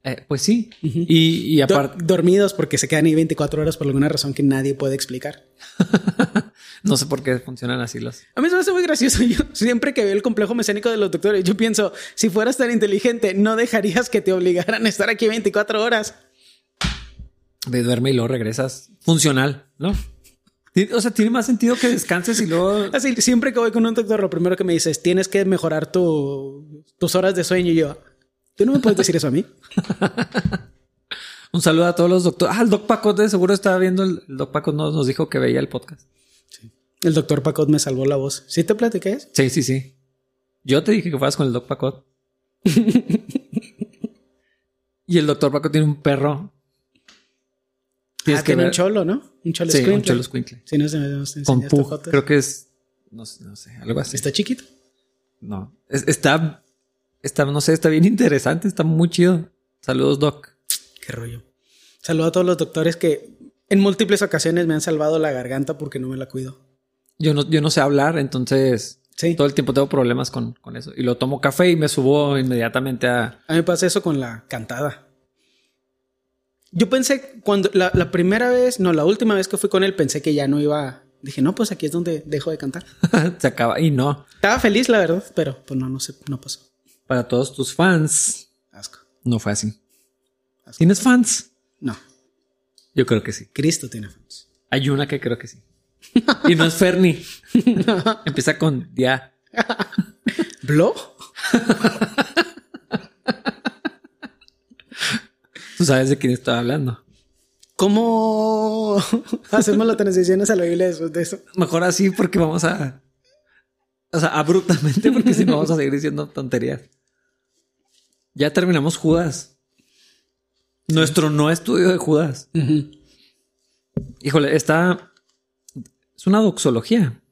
Eh, pues sí. Y, aparte... dormidos porque se quedan ahí 24 horas por alguna razón que nadie puede explicar. (laughs) no sé por qué funcionan así los... A mí me hace muy gracioso. (laughs) Yo siempre que veo el complejo mecánico de los doctores, yo pienso, si fueras tan inteligente, no dejarías que te obligaran a estar aquí 24 horas. Ve, duerme y luego regresas funcional, ¿no? O sea, tiene más sentido que descanses y luego. (laughs) Así, siempre que voy con un doctor, lo primero que me dice es: tienes que mejorar tu, tus horas de sueño. Y yo, ¿tú no me puedes decir eso a mí? (laughs) un saludo a todos los doctores. Ah, el doc Pacot de seguro estaba viendo. El, doc Pacot nos, nos, dijo que veía el podcast. El doctor Pacot me salvó la voz. ¿Sí te platiqué? Sí, sí, sí. Yo te dije que fueras con el doc Pacot. (laughs) y el doctor Pacot tiene un perro ah, tiene un cholo, ¿no? Un cholo sí, un cholo squinkle. Sí, no se me Con Pug, creo que es, no, no, sé, algo así. ¿Está chiquito? No, está, está, no sé, está bien interesante, está muy chido. Saludos, Doc. Qué rollo. Saludo a todos los doctores que en múltiples ocasiones me han salvado la garganta porque no me la cuido. Yo no, yo no sé hablar, entonces todo el tiempo tengo problemas con, con, eso. Y lo tomo café y me subo inmediatamente a... A mí me pasa eso con la cantada. Yo pensé cuando la, la, primera vez, no, la última vez que fui con él, pensé que ya no iba. Dije, no, pues aquí es donde dejo de cantar. (laughs) Se acaba y no. Estaba feliz, la verdad, pero pues no, no sé, no pasó. Para todos tus fans. Asco. No fue así. ¿Tienes fans? No. Yo creo que sí. Cristo tiene fans. Hay una que creo que sí. Y no es Fernie. (laughs) Empieza con ya. ¿Blo? Tú sabes de quién estaba hablando. ¿Cómo hacemos las transiciones a la Biblia después de eso? Mejor así porque vamos a... O sea, abruptamente porque si no vamos a seguir diciendo tonterías. Ya terminamos Judas. Nuestro no estudio de Judas. Híjole, está... Es una doxología.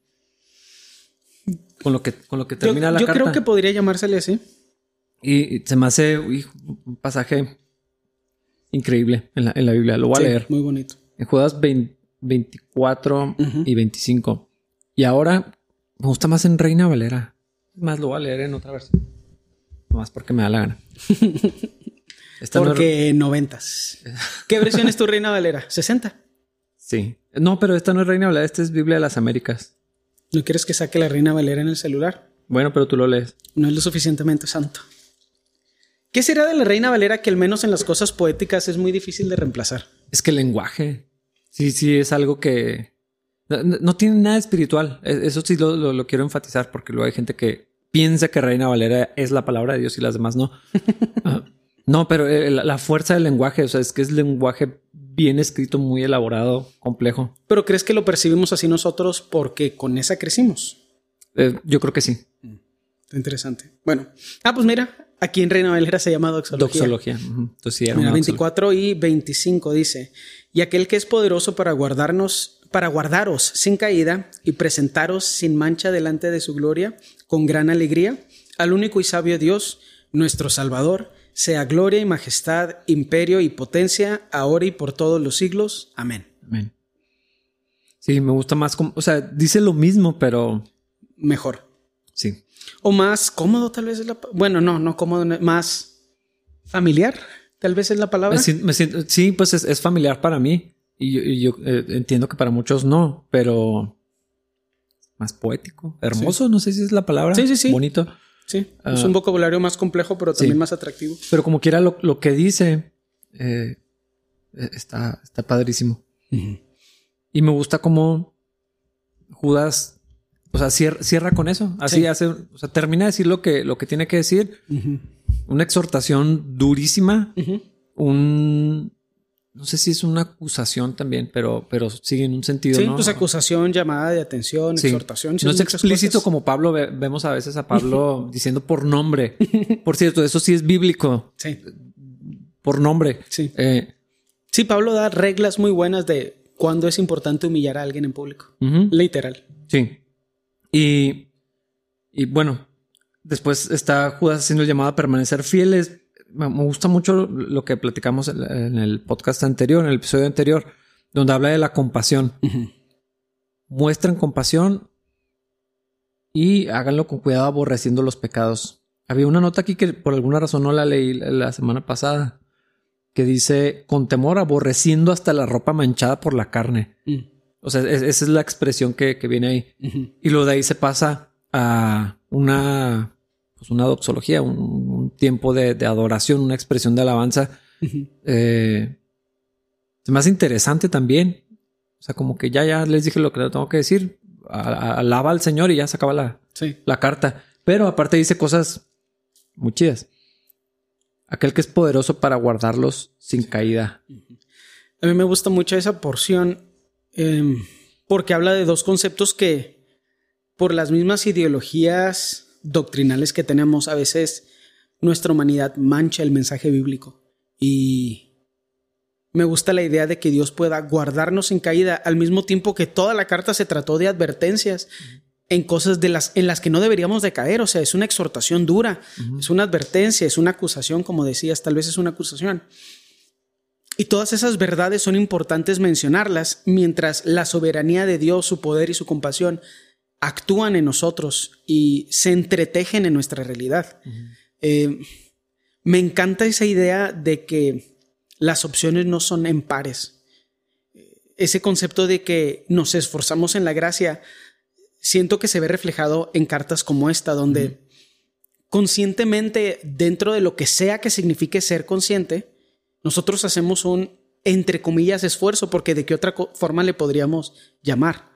Con lo que, con lo que termina la carta. Yo creo que podría llamársele así. Y, se me hace un pasaje increíble en la, en la Biblia. Lo voy a leer. Muy bonito. En Judas 24 y 25. Y ahora me gusta más en Reina Valera. Más lo voy a leer en otra versión. Más porque me da la gana. (laughs) porque noventas. ¿Qué versión es tu Reina Valera? ¿60? Sí. No, pero esta no es Reina Valera, esta es Biblia de las Américas. ¿No quieres que saque la Reina Valera en el celular? Bueno, pero tú lo lees. No es lo suficientemente santo. ¿Qué será de la Reina Valera que al menos en las cosas poéticas es muy difícil de reemplazar? Es que el lenguaje, sí, sí, es algo que no, tiene nada espiritual. E, eso sí lo, quiero enfatizar porque luego hay gente que piensa que Reina Valera es la palabra de Dios y las demás no. (laughs) Ah, no, pero eh, la, fuerza del lenguaje, o sea, es que es lenguaje bien escrito, muy elaborado, complejo. ¿Pero crees que lo percibimos así nosotros porque con esa crecimos? Eh, yo creo que sí. Mm, interesante. Bueno, ah, pues mira, Aquí en Reina Valera se llama doxología. Doxología. Entonces, 24 y 25 dice, y aquel que es poderoso para guardarnos, para guardaros sin caída y presentaros sin mancha delante de su gloria, con gran alegría, al único y sabio Dios, nuestro Salvador, sea gloria y majestad, imperio y potencia, ahora y por todos los siglos. Amén. Amén. Sí, me gusta más, como, o sea, dice lo mismo, pero... Mejor. Sí. O más cómodo, tal vez es la. Bueno, no, no cómodo, más familiar, tal vez es la palabra. sí, pues es, familiar para mí. Y yo, eh, entiendo que para muchos no, pero más poético, hermoso, no sé si es la palabra. Sí, sí, sí. Bonito. Sí, es un ah, vocabulario más complejo, pero también más atractivo. Pero como quiera, lo, que dice eh, está, está padrísimo. Y me gusta cómo Judas o sea, cierra, con eso. Así hace, o sea, termina de decir lo que, lo que tiene que decir. Una exhortación durísima. Un, no sé si es una acusación también, pero, pero sigue en un sentido. Sí, pues acusación, llamada de atención, exhortación. No es explícito como Pablo, vemos a veces a Pablo (laughs) diciendo por nombre. Por cierto, eso sí es bíblico. Sí. Por nombre. Sí. Eh, sí, Pablo da reglas muy buenas de cuándo es importante humillar a alguien en público. Literal. Sí. Y, y bueno, después está Judas haciendo el llamado a permanecer fieles. Me gusta mucho lo que platicamos en el podcast anterior, en el episodio anterior, donde habla de la compasión. Muestran compasión y háganlo con cuidado aborreciendo los pecados. Había una nota aquí que por alguna razón no la leí la semana pasada, que dice con temor aborreciendo hasta la ropa manchada por la carne. Mm. O sea, esa es la expresión que, viene ahí. Y luego de ahí se pasa a una, pues una doxología, un, tiempo de, adoración, una expresión de alabanza. Eh, es más interesante también. O sea, como que ya, ya les dije lo que tengo que decir. alaba al Señor y ya se acaba la, la carta. Pero aparte dice cosas muy chidas. Aquel que es poderoso para guardarlos sin caída. A mí me gusta mucho esa porción Em, porque habla de dos conceptos que por las mismas ideologías doctrinales que tenemos, a veces nuestra humanidad mancha el mensaje bíblico. Y me gusta la idea de que Dios pueda guardarnos en caída al mismo tiempo que toda la carta se trató de advertencias en cosas de las, en las que no deberíamos de caer. O sea, es una exhortación dura, es una advertencia, es una acusación, como decías, tal vez es una acusación. Y todas esas verdades son importantes mencionarlas mientras la soberanía de Dios, su poder y su compasión actúan en nosotros y se entretejen en nuestra realidad. Eh, me encanta esa idea de que las opciones no son en pares. Ese concepto de que nos esforzamos en la gracia siento que se ve reflejado en cartas como esta, donde conscientemente, dentro de lo que sea que signifique ser consciente, nosotros hacemos un, entre comillas, esfuerzo, porque de qué otra forma le podríamos llamar.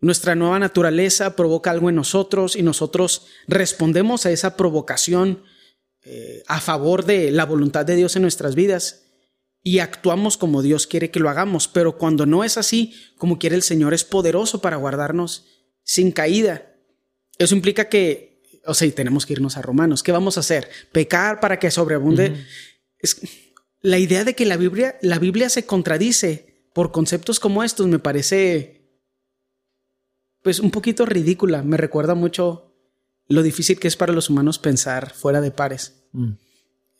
Nuestra nueva naturaleza provoca algo en nosotros y nosotros respondemos a esa provocación eh, a favor de la voluntad de Dios en nuestras vidas y actuamos como Dios quiere que lo hagamos. Pero cuando no es así, como quiere el Señor, es poderoso para guardarnos sin caída. Eso implica que, o sea, tenemos que irnos a Romanos. ¿Qué vamos a hacer? Pecar para que sobreabunde. es, la idea de que la Biblia, la Biblia se contradice por conceptos como estos me parece, pues, un poquito ridícula. Me recuerda mucho lo difícil que es para los humanos pensar fuera de pares. Mm.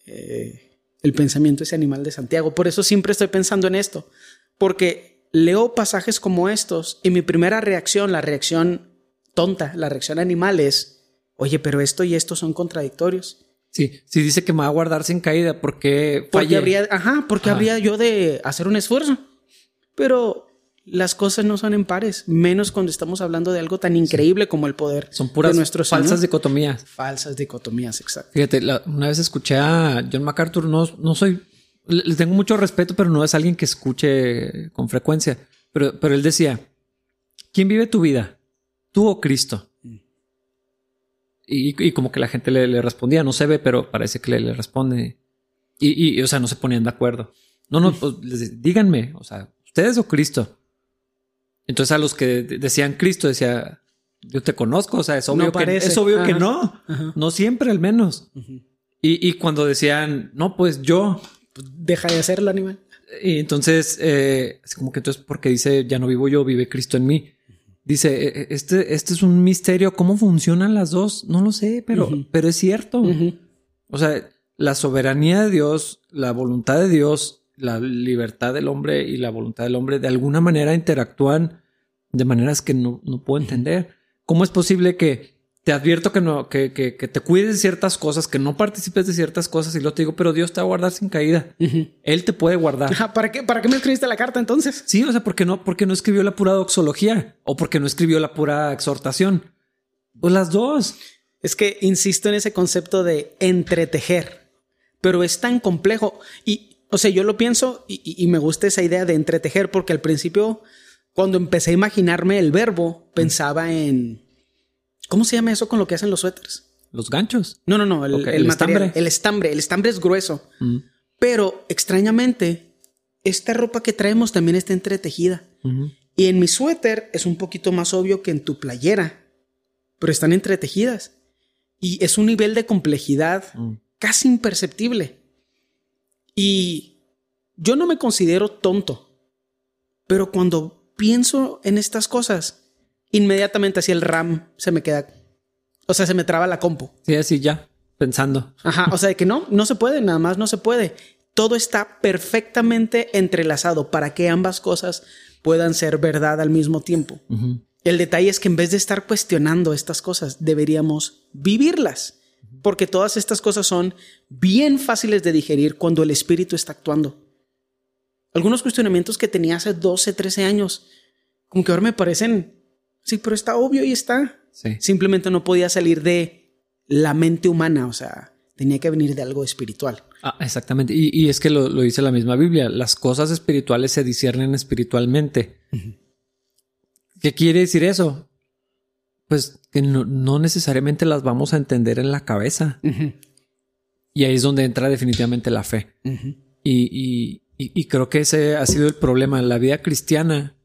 Eh, el pensamiento ese animal de Santiago. Por eso siempre estoy pensando en esto. Porque leo pasajes como estos y mi primera reacción, la reacción tonta, la reacción animal es, oye, pero esto y esto son contradictorios. Sí, sí dice que me va a guardar sin caída porque porque habría, ajá, porque habría yo de hacer un esfuerzo. Pero las cosas no son en pares, menos cuando estamos hablando de algo tan increíble como el poder. Son puras nuestros falsas dicotomías. Falsas dicotomías, exacto. Fíjate, una vez escuché a John MacArthur, no, no soy le tengo mucho respeto, pero no es alguien que escuche con frecuencia. Pero, pero él decía, ¿quién vive tu vida? ¿Tú o Cristo? Y, como que la gente le, respondía, no se ve, pero parece que le, responde. Y, o sea, no se ponían de acuerdo. No, no, pues, díganme, o sea, ¿ustedes o Cristo? Entonces a los que decían Cristo decía, yo te conozco, o sea, es obvio, que, es obvio que no, no siempre al menos. y, y, cuando decían, no, pues yo, pues, deja de hacerlo, animal. Y entonces, eh, es como que entonces, porque dice, ya no vivo yo, vive Cristo en mí. Dice, e, e, este, este es un misterio. ¿Cómo funcionan las dos? No lo sé, pero, pero es cierto. O sea, la soberanía de Dios, la voluntad de Dios, la libertad del hombre y la voluntad del hombre de alguna manera interactúan de maneras que no, no puedo entender. ¿Cómo es posible que te advierto que no, que, que, que, te cuides de ciertas cosas, que no participes de ciertas cosas y lo te digo, pero Dios te va a guardar sin caída. Él te puede guardar. ¿Para qué, ¿Para qué me escribiste la carta entonces? Sí, o sea, porque no, porque no escribió la pura doxología o porque no escribió la pura exhortación. Pues las dos. Es que insisto en ese concepto de entretejer, pero es tan complejo y, o sea, yo lo pienso y, y me gusta esa idea de entretejer porque al principio, cuando empecé a imaginarme el verbo, pensaba en ¿Cómo se llama eso con lo que hacen los suéteres? Los ganchos. No, no, no. El, estambre. El estambre. El estambre es grueso. Mm. Pero extrañamente, esta ropa que traemos también está entretejida. Y en mi suéter es un poquito más obvio que en tu playera. Pero están entretejidas. Y es un nivel de complejidad mm. casi imperceptible. Y yo no me considero tonto. Pero cuando pienso en estas cosas, inmediatamente así el RAM se me queda. O sea, se me traba la compu. Sí, así ya, pensando. Ajá, o sea, de que no, no se puede, nada más no se puede. Todo está perfectamente entrelazado para que ambas cosas puedan ser verdad al mismo tiempo. El detalle es que en vez de estar cuestionando estas cosas, deberíamos vivirlas, porque todas estas cosas son bien fáciles de digerir cuando el espíritu está actuando. Algunos cuestionamientos que tenía hace 12, 13 años, como que ahora me parecen Sí, pero está obvio y está. Simplemente no podía salir de la mente humana, o sea, tenía que venir de algo espiritual. Ah, exactamente. Y, es que lo, dice la misma Biblia, las cosas espirituales se disciernen espiritualmente. ¿Qué quiere decir eso? Pues que no, necesariamente las vamos a entender en la cabeza. Y ahí es donde entra definitivamente la fe. y, y, creo que ese ha sido el problema. en La vida cristiana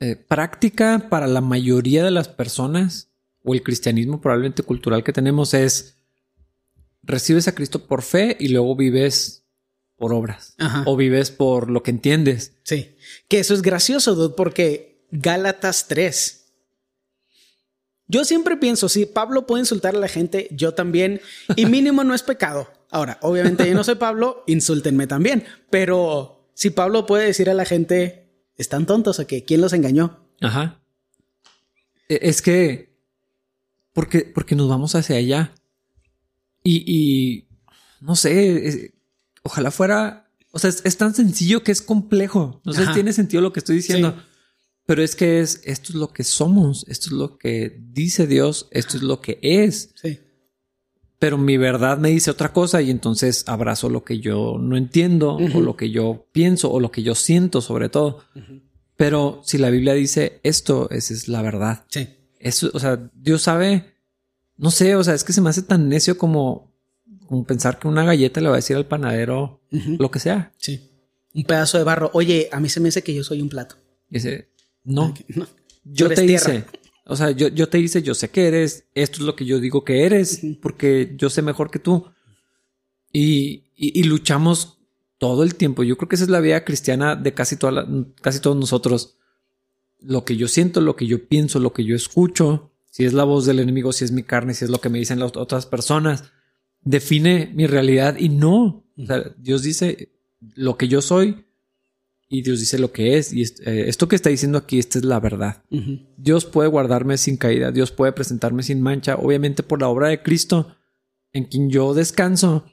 eh, práctica para la mayoría de las personas o el cristianismo probablemente cultural que tenemos es recibes a Cristo por fe y luego vives por obras o vives por lo que entiendes. Sí, que eso es gracioso, dude, porque Gálatas 3. Yo siempre pienso, si Pablo puede insultar a la gente, yo también, y (laughs) mínimo no es pecado. Ahora, obviamente yo no soy Pablo, insúltenme también, pero si Pablo puede decir a la gente, están tontos o qué, ¿quién los engañó? Ajá. E, es que, porque, porque nos vamos hacia allá. Y, y no sé, ojalá fuera, o sea, es, tan sencillo que es complejo. No sé si tiene sentido lo que estoy diciendo. Pero es que es, esto es lo que somos, esto es lo que dice Dios, esto es lo que es. Sí. Pero mi verdad me dice otra cosa y entonces abrazo lo que yo no entiendo o lo que yo pienso o lo que yo siento sobre todo. Pero si la Biblia dice esto, esa es la verdad. Sí. Eso, o sea, Dios sabe, no sé, o sea, es que se me hace tan necio como, como pensar que una galleta le va a decir al panadero lo que sea. Sí. Un pedazo de barro. Oye, a mí se me dice que yo soy un plato. Dice, no. Yo te hice. O sea, yo, yo te hice, yo sé que eres, esto es lo que yo digo que eres, porque yo sé mejor que tú. Y, y, luchamos todo el tiempo. Yo creo que esa es la vida cristiana de casi, toda casi todos nosotros. Lo que yo siento, lo que yo pienso, lo que yo escucho, si es la voz del enemigo, si es mi carne, si es lo que me dicen las otras personas, define mi realidad y no. O sea, Dios dice, lo que yo soy y Dios dice lo que es. Y eh, esto que está diciendo aquí, esta es la verdad. Dios puede guardarme sin caída, Dios puede presentarme sin mancha, obviamente por la obra de Cristo, en quien yo descanso.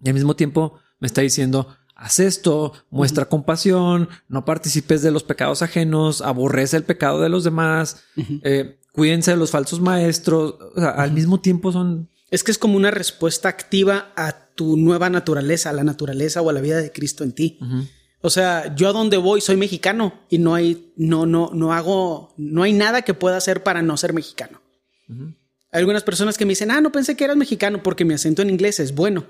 Y al mismo tiempo me está diciendo, haz esto, muestra compasión, no participes de los pecados ajenos, aborrece el pecado de los demás, eh, cuídense de los falsos maestros. O sea, al mismo tiempo son... Es que es como una respuesta activa a tu nueva naturaleza, a la naturaleza o a la vida de Cristo en ti. O sea, yo a donde voy soy mexicano y no hay, no, no, no hago, no hay nada que pueda hacer para no ser mexicano. Hay algunas personas que me dicen, ah, no pensé que eras mexicano porque mi acento en inglés es bueno.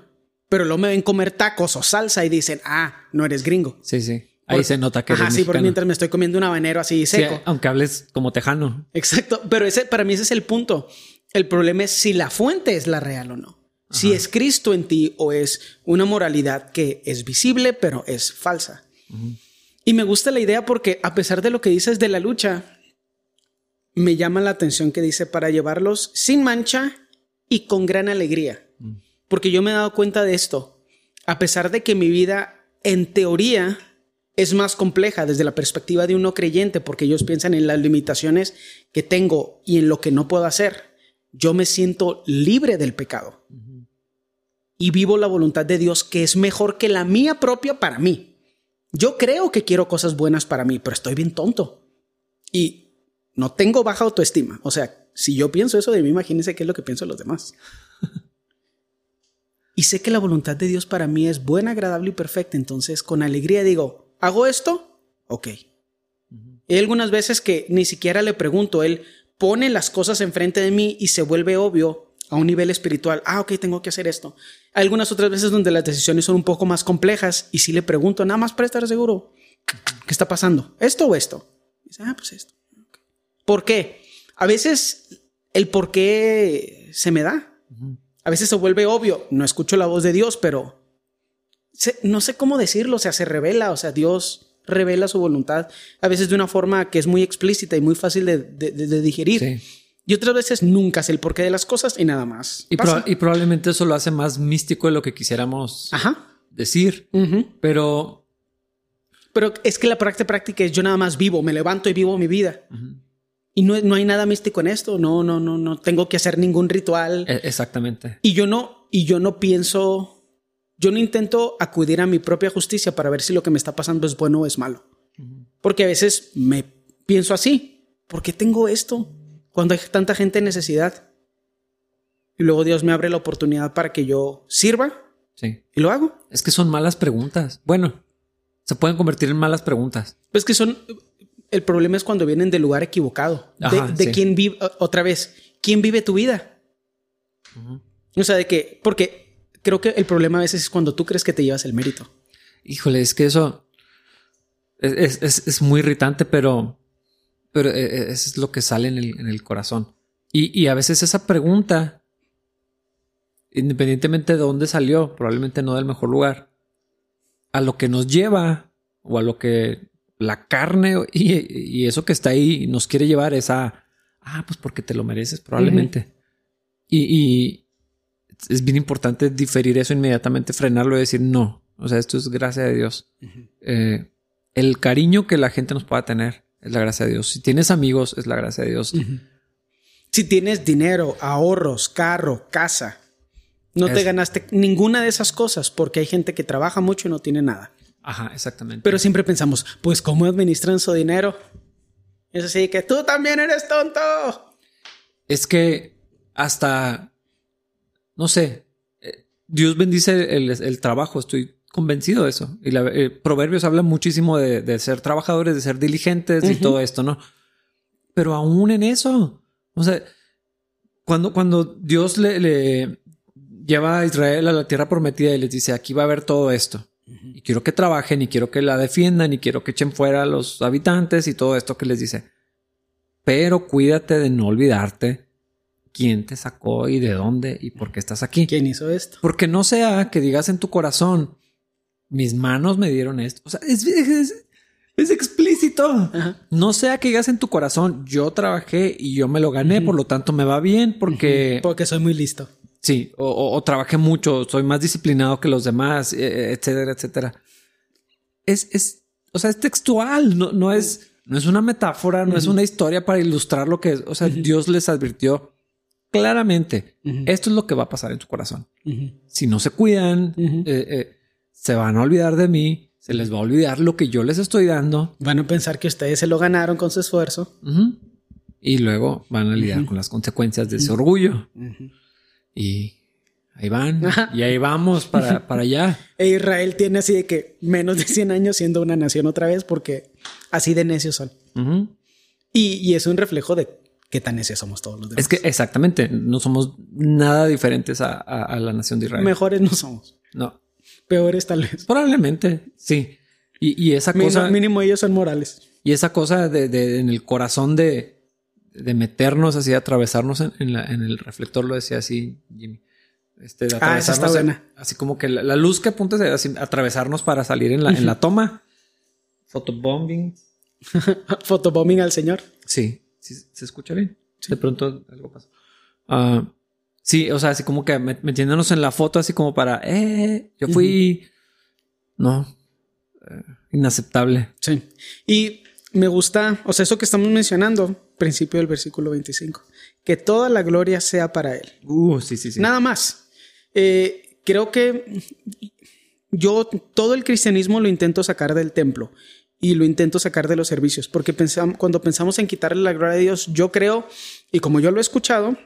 Pero luego me ven comer tacos o salsa y dicen, ah, no eres gringo. Sí, sí. Ahí se nota que eres Ajá, sí, porque mientras me estoy comiendo un habanero así seco. aunque hables como tejano. Exacto. Pero ese, para mí ese es el punto. El problema es si la fuente es la real o no si es Cristo en ti o es una moralidad que es visible pero es falsa. Y me gusta la idea porque a pesar de lo que dices de la lucha, me llama la atención que dice para llevarlos sin mancha y con gran alegría. Porque yo me he dado cuenta de esto. A pesar de que mi vida en teoría es más compleja desde la perspectiva de un no creyente, porque ellos piensan en las limitaciones que tengo y en lo que no puedo hacer, yo me siento libre del pecado y vivo la voluntad de Dios que es mejor que la mía propia para mí. Yo creo que quiero cosas buenas para mí, pero estoy bien tonto. Y no tengo baja autoestima. O sea, si yo pienso eso de mí, imagínense qué es lo que pienso de los demás. (laughs) y sé que la voluntad de Dios para mí es buena, agradable y perfecta. Entonces, con alegría digo, ¿hago esto? Ok. Hay algunas veces que ni siquiera le pregunto, Él pone las cosas enfrente de mí y se vuelve obvio a un nivel espiritual, ah, ok, tengo que hacer esto. Algunas otras veces donde las decisiones son un poco más complejas y si le pregunto, nada más para estar seguro, ¿qué está pasando? ¿Esto o esto? dice, ah, pues esto. ¿Por qué? A veces el por qué se me da. A veces se vuelve obvio. No escucho la voz de Dios, pero no sé cómo decirlo. O sea, se revela. O sea, Dios revela su voluntad. A veces de una forma que es muy explícita y muy fácil de, de digerir. Sí. Y otras veces nunca sé el porqué de las cosas y nada más. Y, probablemente eso lo hace más místico de lo que quisiéramos decir. Pero. Pero es que la práctica práctica es yo nada más vivo, me levanto y vivo mi vida. Y no, no, hay nada místico en esto. No, no, no, no tengo que hacer ningún ritual. E, exactamente. Y yo no, y yo no pienso, yo no intento acudir a mi propia justicia para ver si lo que me está pasando es bueno o es malo. Porque a veces me pienso así. ¿Por qué tengo esto? Cuando hay tanta gente en necesidad. Y luego Dios me abre la oportunidad para que yo sirva. Sí. Y lo hago. Es que son malas preguntas. Bueno, se pueden convertir en malas preguntas. Pues que son. El problema es cuando vienen del lugar equivocado. de, quién vive. Otra vez, ¿quién vive tu vida? O sea, de que. Porque creo que el problema a veces es cuando tú crees que te llevas el mérito. Híjole, es que eso. es, es muy irritante, pero pero eh, eh, eso es lo que sale en el, corazón. Y, a veces esa pregunta, independientemente de dónde salió, probablemente no del mejor lugar, a lo que nos lleva o a lo que la carne y, eso que está ahí nos quiere llevar es a, ah, pues porque te lo mereces probablemente. y, es bien importante diferir eso inmediatamente, frenarlo y decir, no, o sea, esto es gracia de Dios. Eh, el cariño que la gente nos pueda tener es la gracia de Dios. Si tienes amigos, es la gracia de Dios. Si tienes dinero, ahorros, carro, casa, no te ganaste ninguna de esas cosas porque hay gente que trabaja mucho y no tiene nada. Ajá, exactamente. Pero siempre pensamos, pues, ¿cómo administran su dinero? Es así que tú también eres tonto. Es que hasta, no sé, eh, Dios bendice el, trabajo, estoy convencido de eso. Y la, eh, Proverbios habla muchísimo de, ser trabajadores, de ser diligentes y todo esto, ¿no? Pero aún en eso, o sea, cuando, cuando Dios le, le lleva a Israel a la tierra prometida y les dice, aquí va a haber todo esto. Y quiero que trabajen y quiero que la defiendan y quiero que echen fuera a los habitantes y todo esto que les dice. Pero cuídate de no olvidarte quién te sacó y de dónde y por qué estás aquí. ¿Quién hizo esto? Porque no sea que digas en tu corazón, mis manos me dieron esto. O sea, es, es, explícito. No sea que digas en tu corazón, yo trabajé y yo me lo gané, por lo tanto me va bien porque... Porque soy muy listo. Sí, o, trabajé mucho, soy más disciplinado que los demás, e, e, etcétera, etcétera. Es, es, o sea, es textual, no, no es, no es una metáfora, no es una historia para ilustrar lo que es. O sea, Dios les advirtió claramente, esto es lo que va a pasar en tu corazón. Si no se cuidan, eh, eh, se van a olvidar de mí, se les va a olvidar lo que yo les estoy dando. Van a pensar que ustedes se lo ganaron con su esfuerzo. Y luego van a lidiar con las consecuencias de ese orgullo. Y ahí van. Y ahí vamos para, (laughs) para allá. E Israel tiene así de que menos de 100 años siendo una nación otra vez porque así de necios son. y, es un reflejo de qué tan necios somos todos los demás. Es que exactamente, no somos nada diferentes a, la nación de Israel. Mejores no somos. No. Peores tal vez. Probablemente, sí. Y, esa cosa... Mínimo ellos son morales. Y esa cosa de en el corazón de de meternos así, atravesarnos en, el reflector, lo decía así Jimmy. Este, de ah, atravesarnos así como que la, luz que apunta es así, atravesarnos para salir en la, en la toma. Fotobombing. Fotobombing (laughs) al señor. Sí, sí, se escucha bien. De pronto algo pasa. Ah, sí, o sea, así como que metiéndonos en la foto, así como para, eh, yo fui, no, eh, inaceptable. Sí. Y me gusta, o sea, eso que estamos mencionando, principio del versículo 25, que toda la gloria sea para Él. Uh, sí, sí, sí. Nada más. Eh, creo que yo todo el cristianismo lo intento sacar del templo y lo intento sacar de los servicios, porque pensamos, cuando pensamos en quitarle la gloria a Dios, yo creo, y como yo lo he escuchado,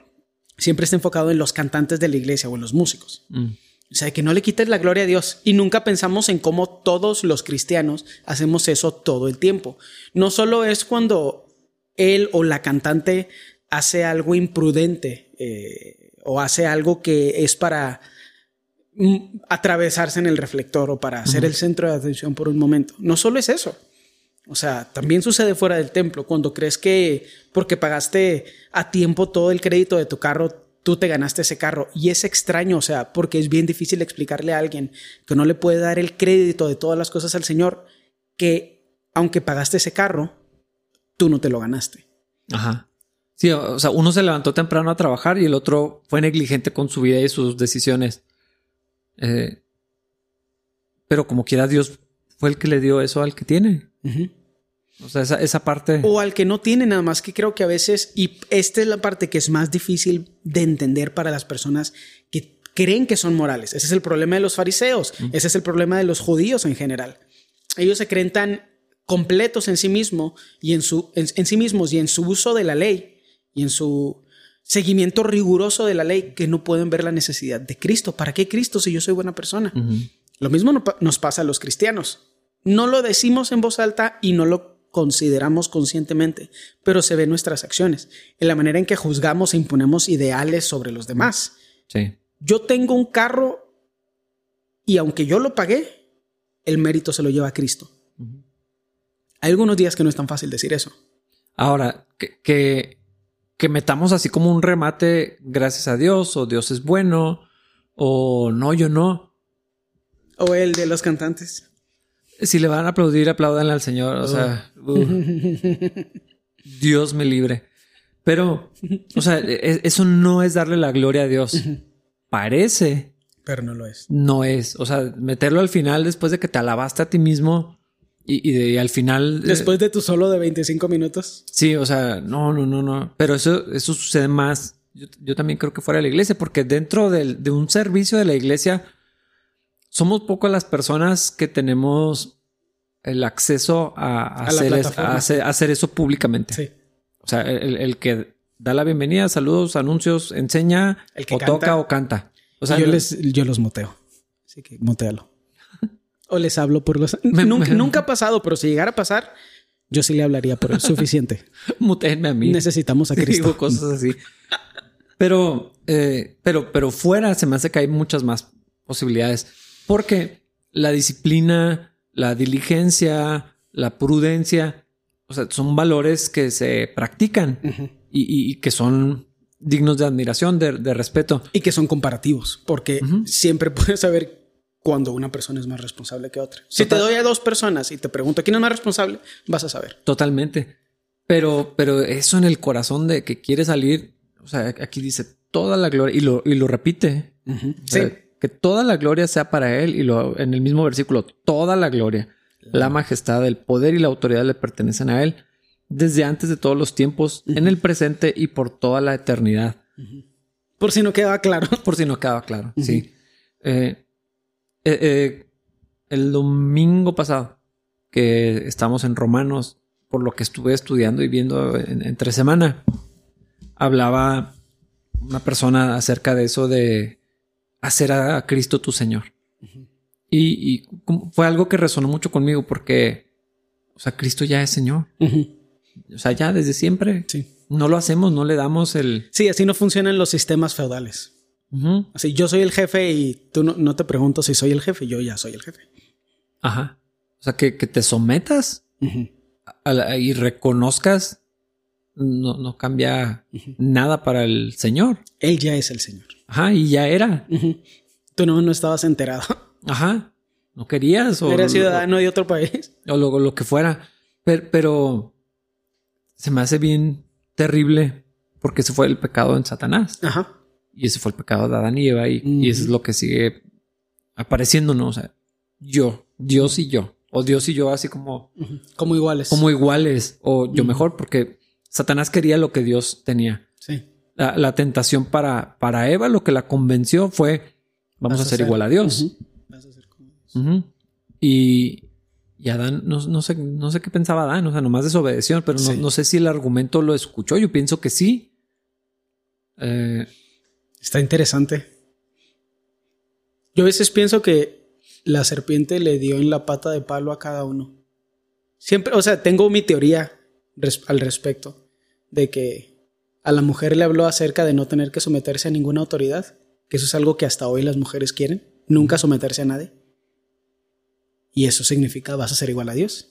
siempre está enfocado en los cantantes de la iglesia o en los músicos. Mm. O sea, que no le quites la gloria a Dios. Y nunca pensamos en cómo todos los cristianos hacemos eso todo el tiempo. No solo es cuando él o la cantante hace algo imprudente eh, o hace algo que es para mm, atravesarse en el reflector o para ser el centro de atención por un momento. No solo es eso. O sea, también sucede fuera del templo, cuando crees que porque pagaste a tiempo todo el crédito de tu carro, tú te ganaste ese carro. Y es extraño, o sea, porque es bien difícil explicarle a alguien que no le puede dar el crédito de todas las cosas al Señor, que aunque pagaste ese carro, tú no te lo ganaste. Ajá. Sí, o sea, uno se levantó temprano a trabajar y el otro fue negligente con su vida y sus decisiones. Eh, pero como quiera, Dios fue el que le dio eso al que tiene. O sea, esa, parte. O al que no tiene, nada más que creo que a veces, y esta es la parte que es más difícil de entender para las personas que creen que son morales. Ese es el problema de los fariseos, ese es el problema de los judíos en general. Ellos se creen tan completos en sí mismos y en, su, en, sí mismos y en su uso de la ley y en su seguimiento riguroso de la ley que no pueden ver la necesidad de Cristo. ¿Para qué Cristo si yo soy buena persona? Lo mismo nos pasa a los cristianos. No lo decimos en voz alta y no lo consideramos conscientemente, pero se ve en nuestras acciones, en la manera en que juzgamos e imponemos ideales sobre los demás. Sí. Yo tengo un carro y aunque yo lo pagué, el mérito se lo lleva a Cristo. Hay algunos días que no es tan fácil decir eso. Ahora, que, que, que metamos así como un remate, gracias a Dios, o Dios es bueno, o no, yo no. O el de los cantantes. Si le van a aplaudir, apláudanle al Señor. O sea, uh, Dios me libre. Pero, o sea, e- eso no es darle la gloria a Dios. Parece, Pero no lo es. no es. O sea, meterlo al final después de que te alabaste a ti mismo y, y de- y al final. eh, Después de tu solo de 25 minutos. Sí, o sea, no, no, no, no. Pero eso, eso sucede más. Yo, yo también creo que fuera de la iglesia, porque dentro del- de un servicio de la iglesia, somos pocas las personas que tenemos el acceso a, a A la hacer, es- plataforma. a hacer- a hacer eso públicamente. Sí. O sea, el, el que da la bienvenida, saludos, anuncios, enseña, El que o toca o canta. O sea, yo, no- les, yo los moteo. Así que motealo. (laughs) o les hablo por los... Me- nunca, me- nunca ha pasado, pero si llegara a pasar, yo sí le hablaría por el (laughs) suficiente. mutéenme a mí. Necesitamos a (laughs) Cristo. Digo cosas así. Pero, eh, pero, pero fuera se me hace que hay muchas más posibilidades. Porque la disciplina, la diligencia, la prudencia, o sea, son valores que se practican y, y- y que son dignos de admiración, de, de respeto. Y que son comparativos, porque siempre (laughs) puedes saber cuando una persona es más responsable que otra. Si te doy a dos personas y te pregunto quién es más responsable, vas a saber. Totalmente. Pero, pero eso en el corazón de que quiere salir, o sea, aquí dice toda la gloria y lo, y lo repite. O sea, Sí. Que toda la gloria sea para Él y lo, en el mismo versículo, toda la gloria, la majestad, el poder y la autoridad le pertenecen a Él desde antes de todos los tiempos, en el presente y por toda la eternidad. Por si no quedaba claro. (laughs) Por si no quedaba claro. Sí. Eh, eh, eh, el domingo pasado que estamos en Romanos, por lo que estuve estudiando y viendo en- entre semana, hablaba una persona acerca de eso de hacer a Cristo tu Señor. Y, fue algo que resonó mucho conmigo porque, o sea, Cristo ya es Señor. O sea, ya desde siempre. Sí. No lo hacemos, no le damos el... Sí, así no funcionan los sistemas feudales. Así yo soy el jefe y tú no, no te pregunto si soy el jefe, yo ya soy el jefe. Ajá. O sea, que, que te sometas Ujú. a la- y reconozcas, no, no cambia nada para el Señor. Él ya es el Señor. Ajá, y ya era. Tú no, no estabas enterado. Ajá. No querías o, Eres ciudadano de otro país. o lo, lo que fuera. Pero, pero se me hace bien terrible porque ese fue el pecado en Satanás. Ajá. Y ese fue el pecado de Adán y Eva. Y, y eso es lo que sigue apareciendo, ¿no? O sea, yo, Dios y yo. O Dios y yo así como. Como iguales. como iguales o yo mejor porque Satanás quería lo que Dios tenía. Sí. La, la tentación para, para Eva lo que la convenció fue vamos Vas a ser igual a Dios. Vas a ser como Dios. Y, y Adán, no, no sé, no sé qué pensaba Adán, o sea, nomás desobedeció, pero no, Sí. no sé si el argumento lo escuchó. Yo pienso que sí. Eh, Está interesante. Yo a veces pienso que la serpiente le dio en la pata de palo a cada uno. Siempre, o sea, tengo mi teoría res- al respecto de que a la mujer le habló acerca de no tener que someterse a ninguna autoridad, que eso es algo que hasta hoy las mujeres quieren, nunca someterse a nadie. Y eso significa vas a ser igual a Dios.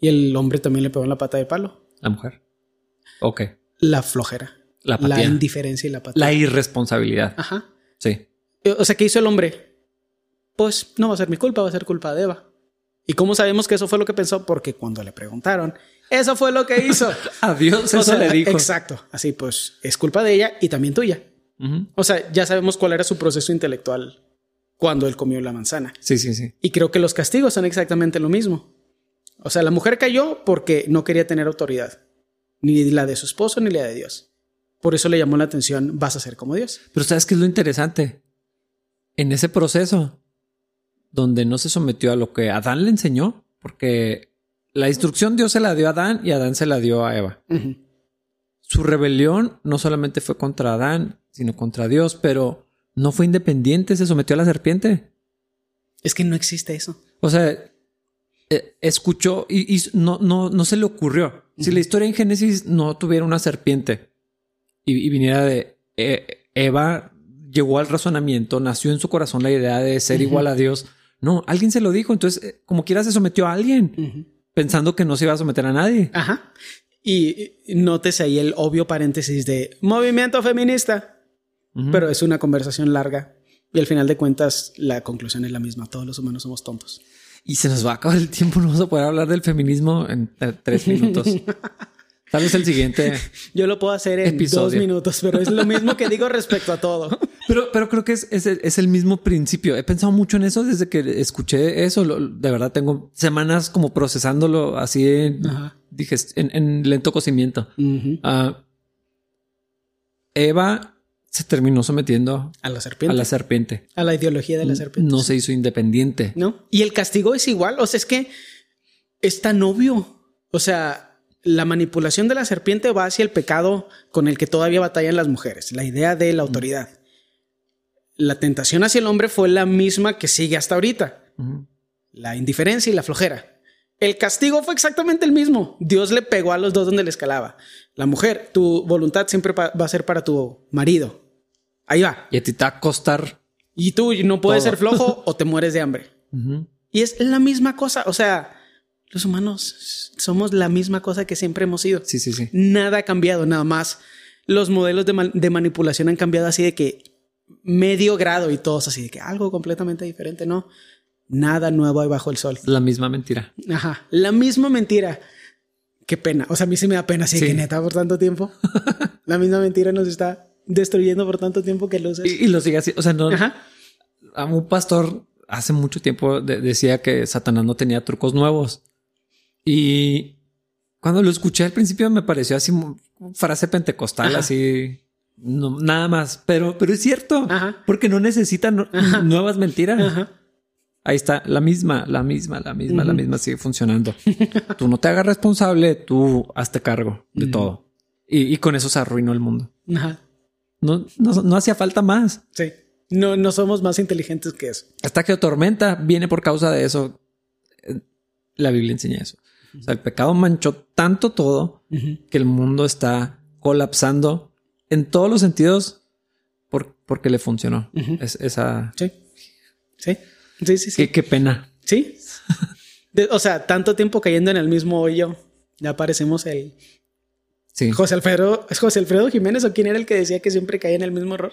Y el hombre también le pegó en la pata de palo, la mujer. Ok. la flojera, La apatía. la La, indiferencia y la apatía. irresponsabilidad. Ajá. Sí. O sea, ¿qué hizo el hombre? Pues no va a ser mi culpa, va a ser culpa de Eva. ¿Y cómo sabemos que eso fue lo que pensó? Porque cuando le preguntaron, eso fue lo que hizo. (laughs) Adiós, O eso sea, le dijo. Exacto. Así pues, es culpa de ella y también tuya. O sea, ya sabemos cuál era su proceso intelectual cuando él comió la manzana. Sí, sí, sí. Y creo que los castigos son exactamente lo mismo. O sea, la mujer cayó porque no quería tener autoridad. Ni la de su esposo ni la de Dios. Por eso le llamó la atención, vas a ser como Dios. Pero ¿sabes qué es lo interesante? En ese proceso, donde no se sometió a lo que Adán le enseñó, porque la instrucción Dios se la dio a Adán y Adán se la dio a Eva. Su rebelión no solamente fue contra Adán, sino contra Dios, pero no fue independiente, se sometió a la serpiente. Es que no existe eso. O sea, eh, escuchó y, y no, no, no se le ocurrió. Si la historia en Génesis no tuviera una serpiente y, y viniera de eh, Eva, llegó al razonamiento, nació en su corazón la idea de ser igual a Dios. No, alguien se lo dijo. Entonces, eh, como quiera, se sometió a alguien. Pensando que no se iba a someter a nadie. Ajá. Y nótese ahí el obvio paréntesis de movimiento feminista, pero es una conversación larga y al final de cuentas la conclusión es la misma. Todos los humanos somos tontos. Y se nos va a acabar el tiempo, no vamos a poder hablar del feminismo en tres minutos. (laughs) Tal vez el siguiente. (laughs) Yo lo puedo hacer en dos minutos, pero es lo mismo que digo respecto a todo. (laughs) Pero, pero creo que es, es, el mismo principio. He pensado mucho en eso desde que escuché eso. de verdad, tengo semanas como procesándolo así en, dije, en, lento cocimiento. Ah, Eva se terminó sometiendo a la serpiente. A la serpiente. A la ideología de la serpiente. No se hizo independiente. No. Y el castigo es igual. O sea, es que es tan obvio. O sea, la manipulación de la serpiente va hacia el pecado con el que todavía batallan las mujeres, la idea de la autoridad. La tentación hacia el hombre fue la misma que sigue hasta ahorita. La indiferencia y la flojera. El castigo fue exactamente el mismo. Dios le pegó a los dos donde le escalaba. La mujer, tu voluntad siempre va a ser para tu marido. Ahí va. Y a ti te va a costar. Y tú no puedes ser flojo (laughs) o te mueres de hambre. Y es la misma cosa. O sea, los humanos somos la misma cosa que siempre hemos sido. Sí, sí, sí. Nada ha cambiado, nada más. Los modelos de, de manipulación han cambiado así de que medio grado y todos así de que algo completamente diferente, ¿no? Nada nuevo hay bajo el sol. La misma mentira. Ajá, la misma mentira. Qué pena. O sea, a mí sí me da pena, así que neta por tanto tiempo. (laughs) la misma mentira nos está destruyendo por tanto tiempo que lo Y, y, lo sigue así. O sea, no. Ajá. A un pastor hace mucho tiempo decía que Satanás no tenía trucos nuevos. Y cuando lo escuché al principio me pareció así frase pentecostal, así. No, nada más, pero, pero es cierto, porque no necesitan nuevas mentiras. Ahí está, la misma, la misma, la misma, la misma sigue funcionando. (laughs) tú no te hagas responsable, tú hazte cargo de todo. Y, con eso se arruinó el mundo. Ajá. No, no, hacía falta más. Sí. No, no somos más inteligentes que eso. Hasta que tormenta viene por causa de eso. La Biblia enseña eso. O sea, el pecado manchó tanto todo que el mundo está colapsando en todos los sentidos porque le funcionó esa. Sí. Sí. Sí, sí, sí. Qué, pena. Sí. o sea, tanto tiempo cayendo en el mismo hoyo. Ya parecemos el. Sí. José Alfredo. ¿Es José Alfredo Jiménez o quién era el que decía que siempre caía en el mismo error?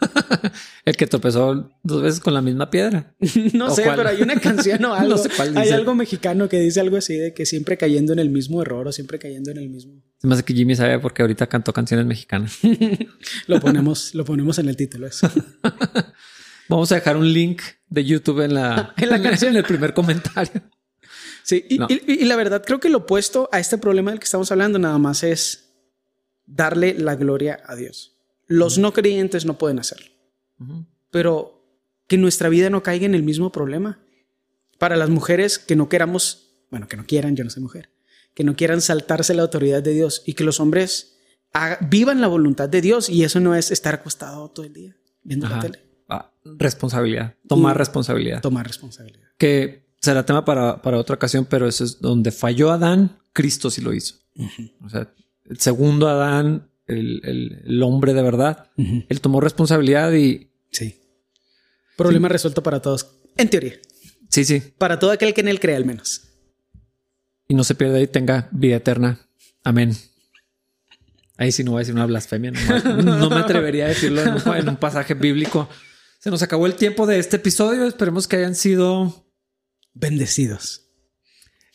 (laughs) el que tropezó dos veces con la misma piedra. (laughs) no sé, pero hay una canción o (laughs) algo. no sé cuál Hay algo mexicano que dice algo así de que siempre cayendo en el mismo error o siempre cayendo en el mismo. Se me hace que Jimmy sabe porque ahorita cantó canciones mexicanas. lo ponemos, lo ponemos en el título. Eso. Vamos a dejar un link de YouTube en la, en la canción, en el primer comentario. Sí, y, la verdad creo que lo opuesto a este problema del que estamos hablando nada más es darle la gloria a Dios. Los no creyentes no pueden hacerlo, pero que nuestra vida no caiga en el mismo problema. Para las mujeres que no queramos, bueno, que no quieran, yo no soy mujer, que no quieran saltarse la autoridad de Dios y que los hombres vivan la voluntad de Dios y eso no es estar acostado todo el día viendo la tele responsabilidad, tomar responsabilidad. Tomar responsabilidad. Que será tema para, otra ocasión, pero eso es donde falló Adán, Cristo sí lo hizo. O sea, el segundo Adán, el, hombre de verdad, él tomó responsabilidad y... Sí. Problema resuelto para todos, en teoría. Sí, sí. Para todo aquel que en él cree al menos. Y no se pierda y tenga vida eterna. Amén. Ahí sí no voy a decir una blasfemia. No, me atrevería a decirlo en un pasaje bíblico. Se nos acabó el tiempo de este episodio. Esperemos que hayan sido bendecidos.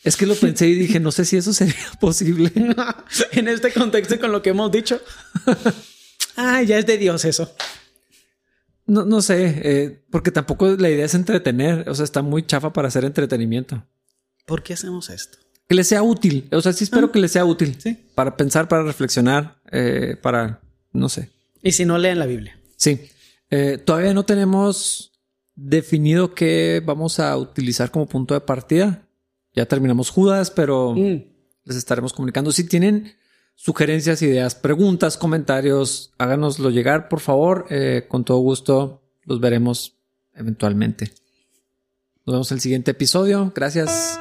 Es que lo (laughs) pensé y dije, no sé si eso sería (laughs) posible (laughs) en este contexto con lo que hemos dicho. ah, ya es de Dios eso. No, no sé, eh, porque tampoco la idea es entretener. O sea, está muy chafa para hacer entretenimiento. ¿Por qué hacemos esto? Que les sea útil. O sea, sí espero ah. que les sea útil. Sí. Para pensar, para reflexionar, eh, para, no sé. Y si no, leen la Biblia. Sí. Eh, todavía no tenemos definido qué vamos a utilizar como punto de partida. Ya terminamos Judas, pero mm. les estaremos comunicando. Si tienen sugerencias, ideas, preguntas, comentarios, háganoslo llegar, por favor. Eh, con todo gusto los veremos eventualmente. Nos vemos en el siguiente episodio. Gracias.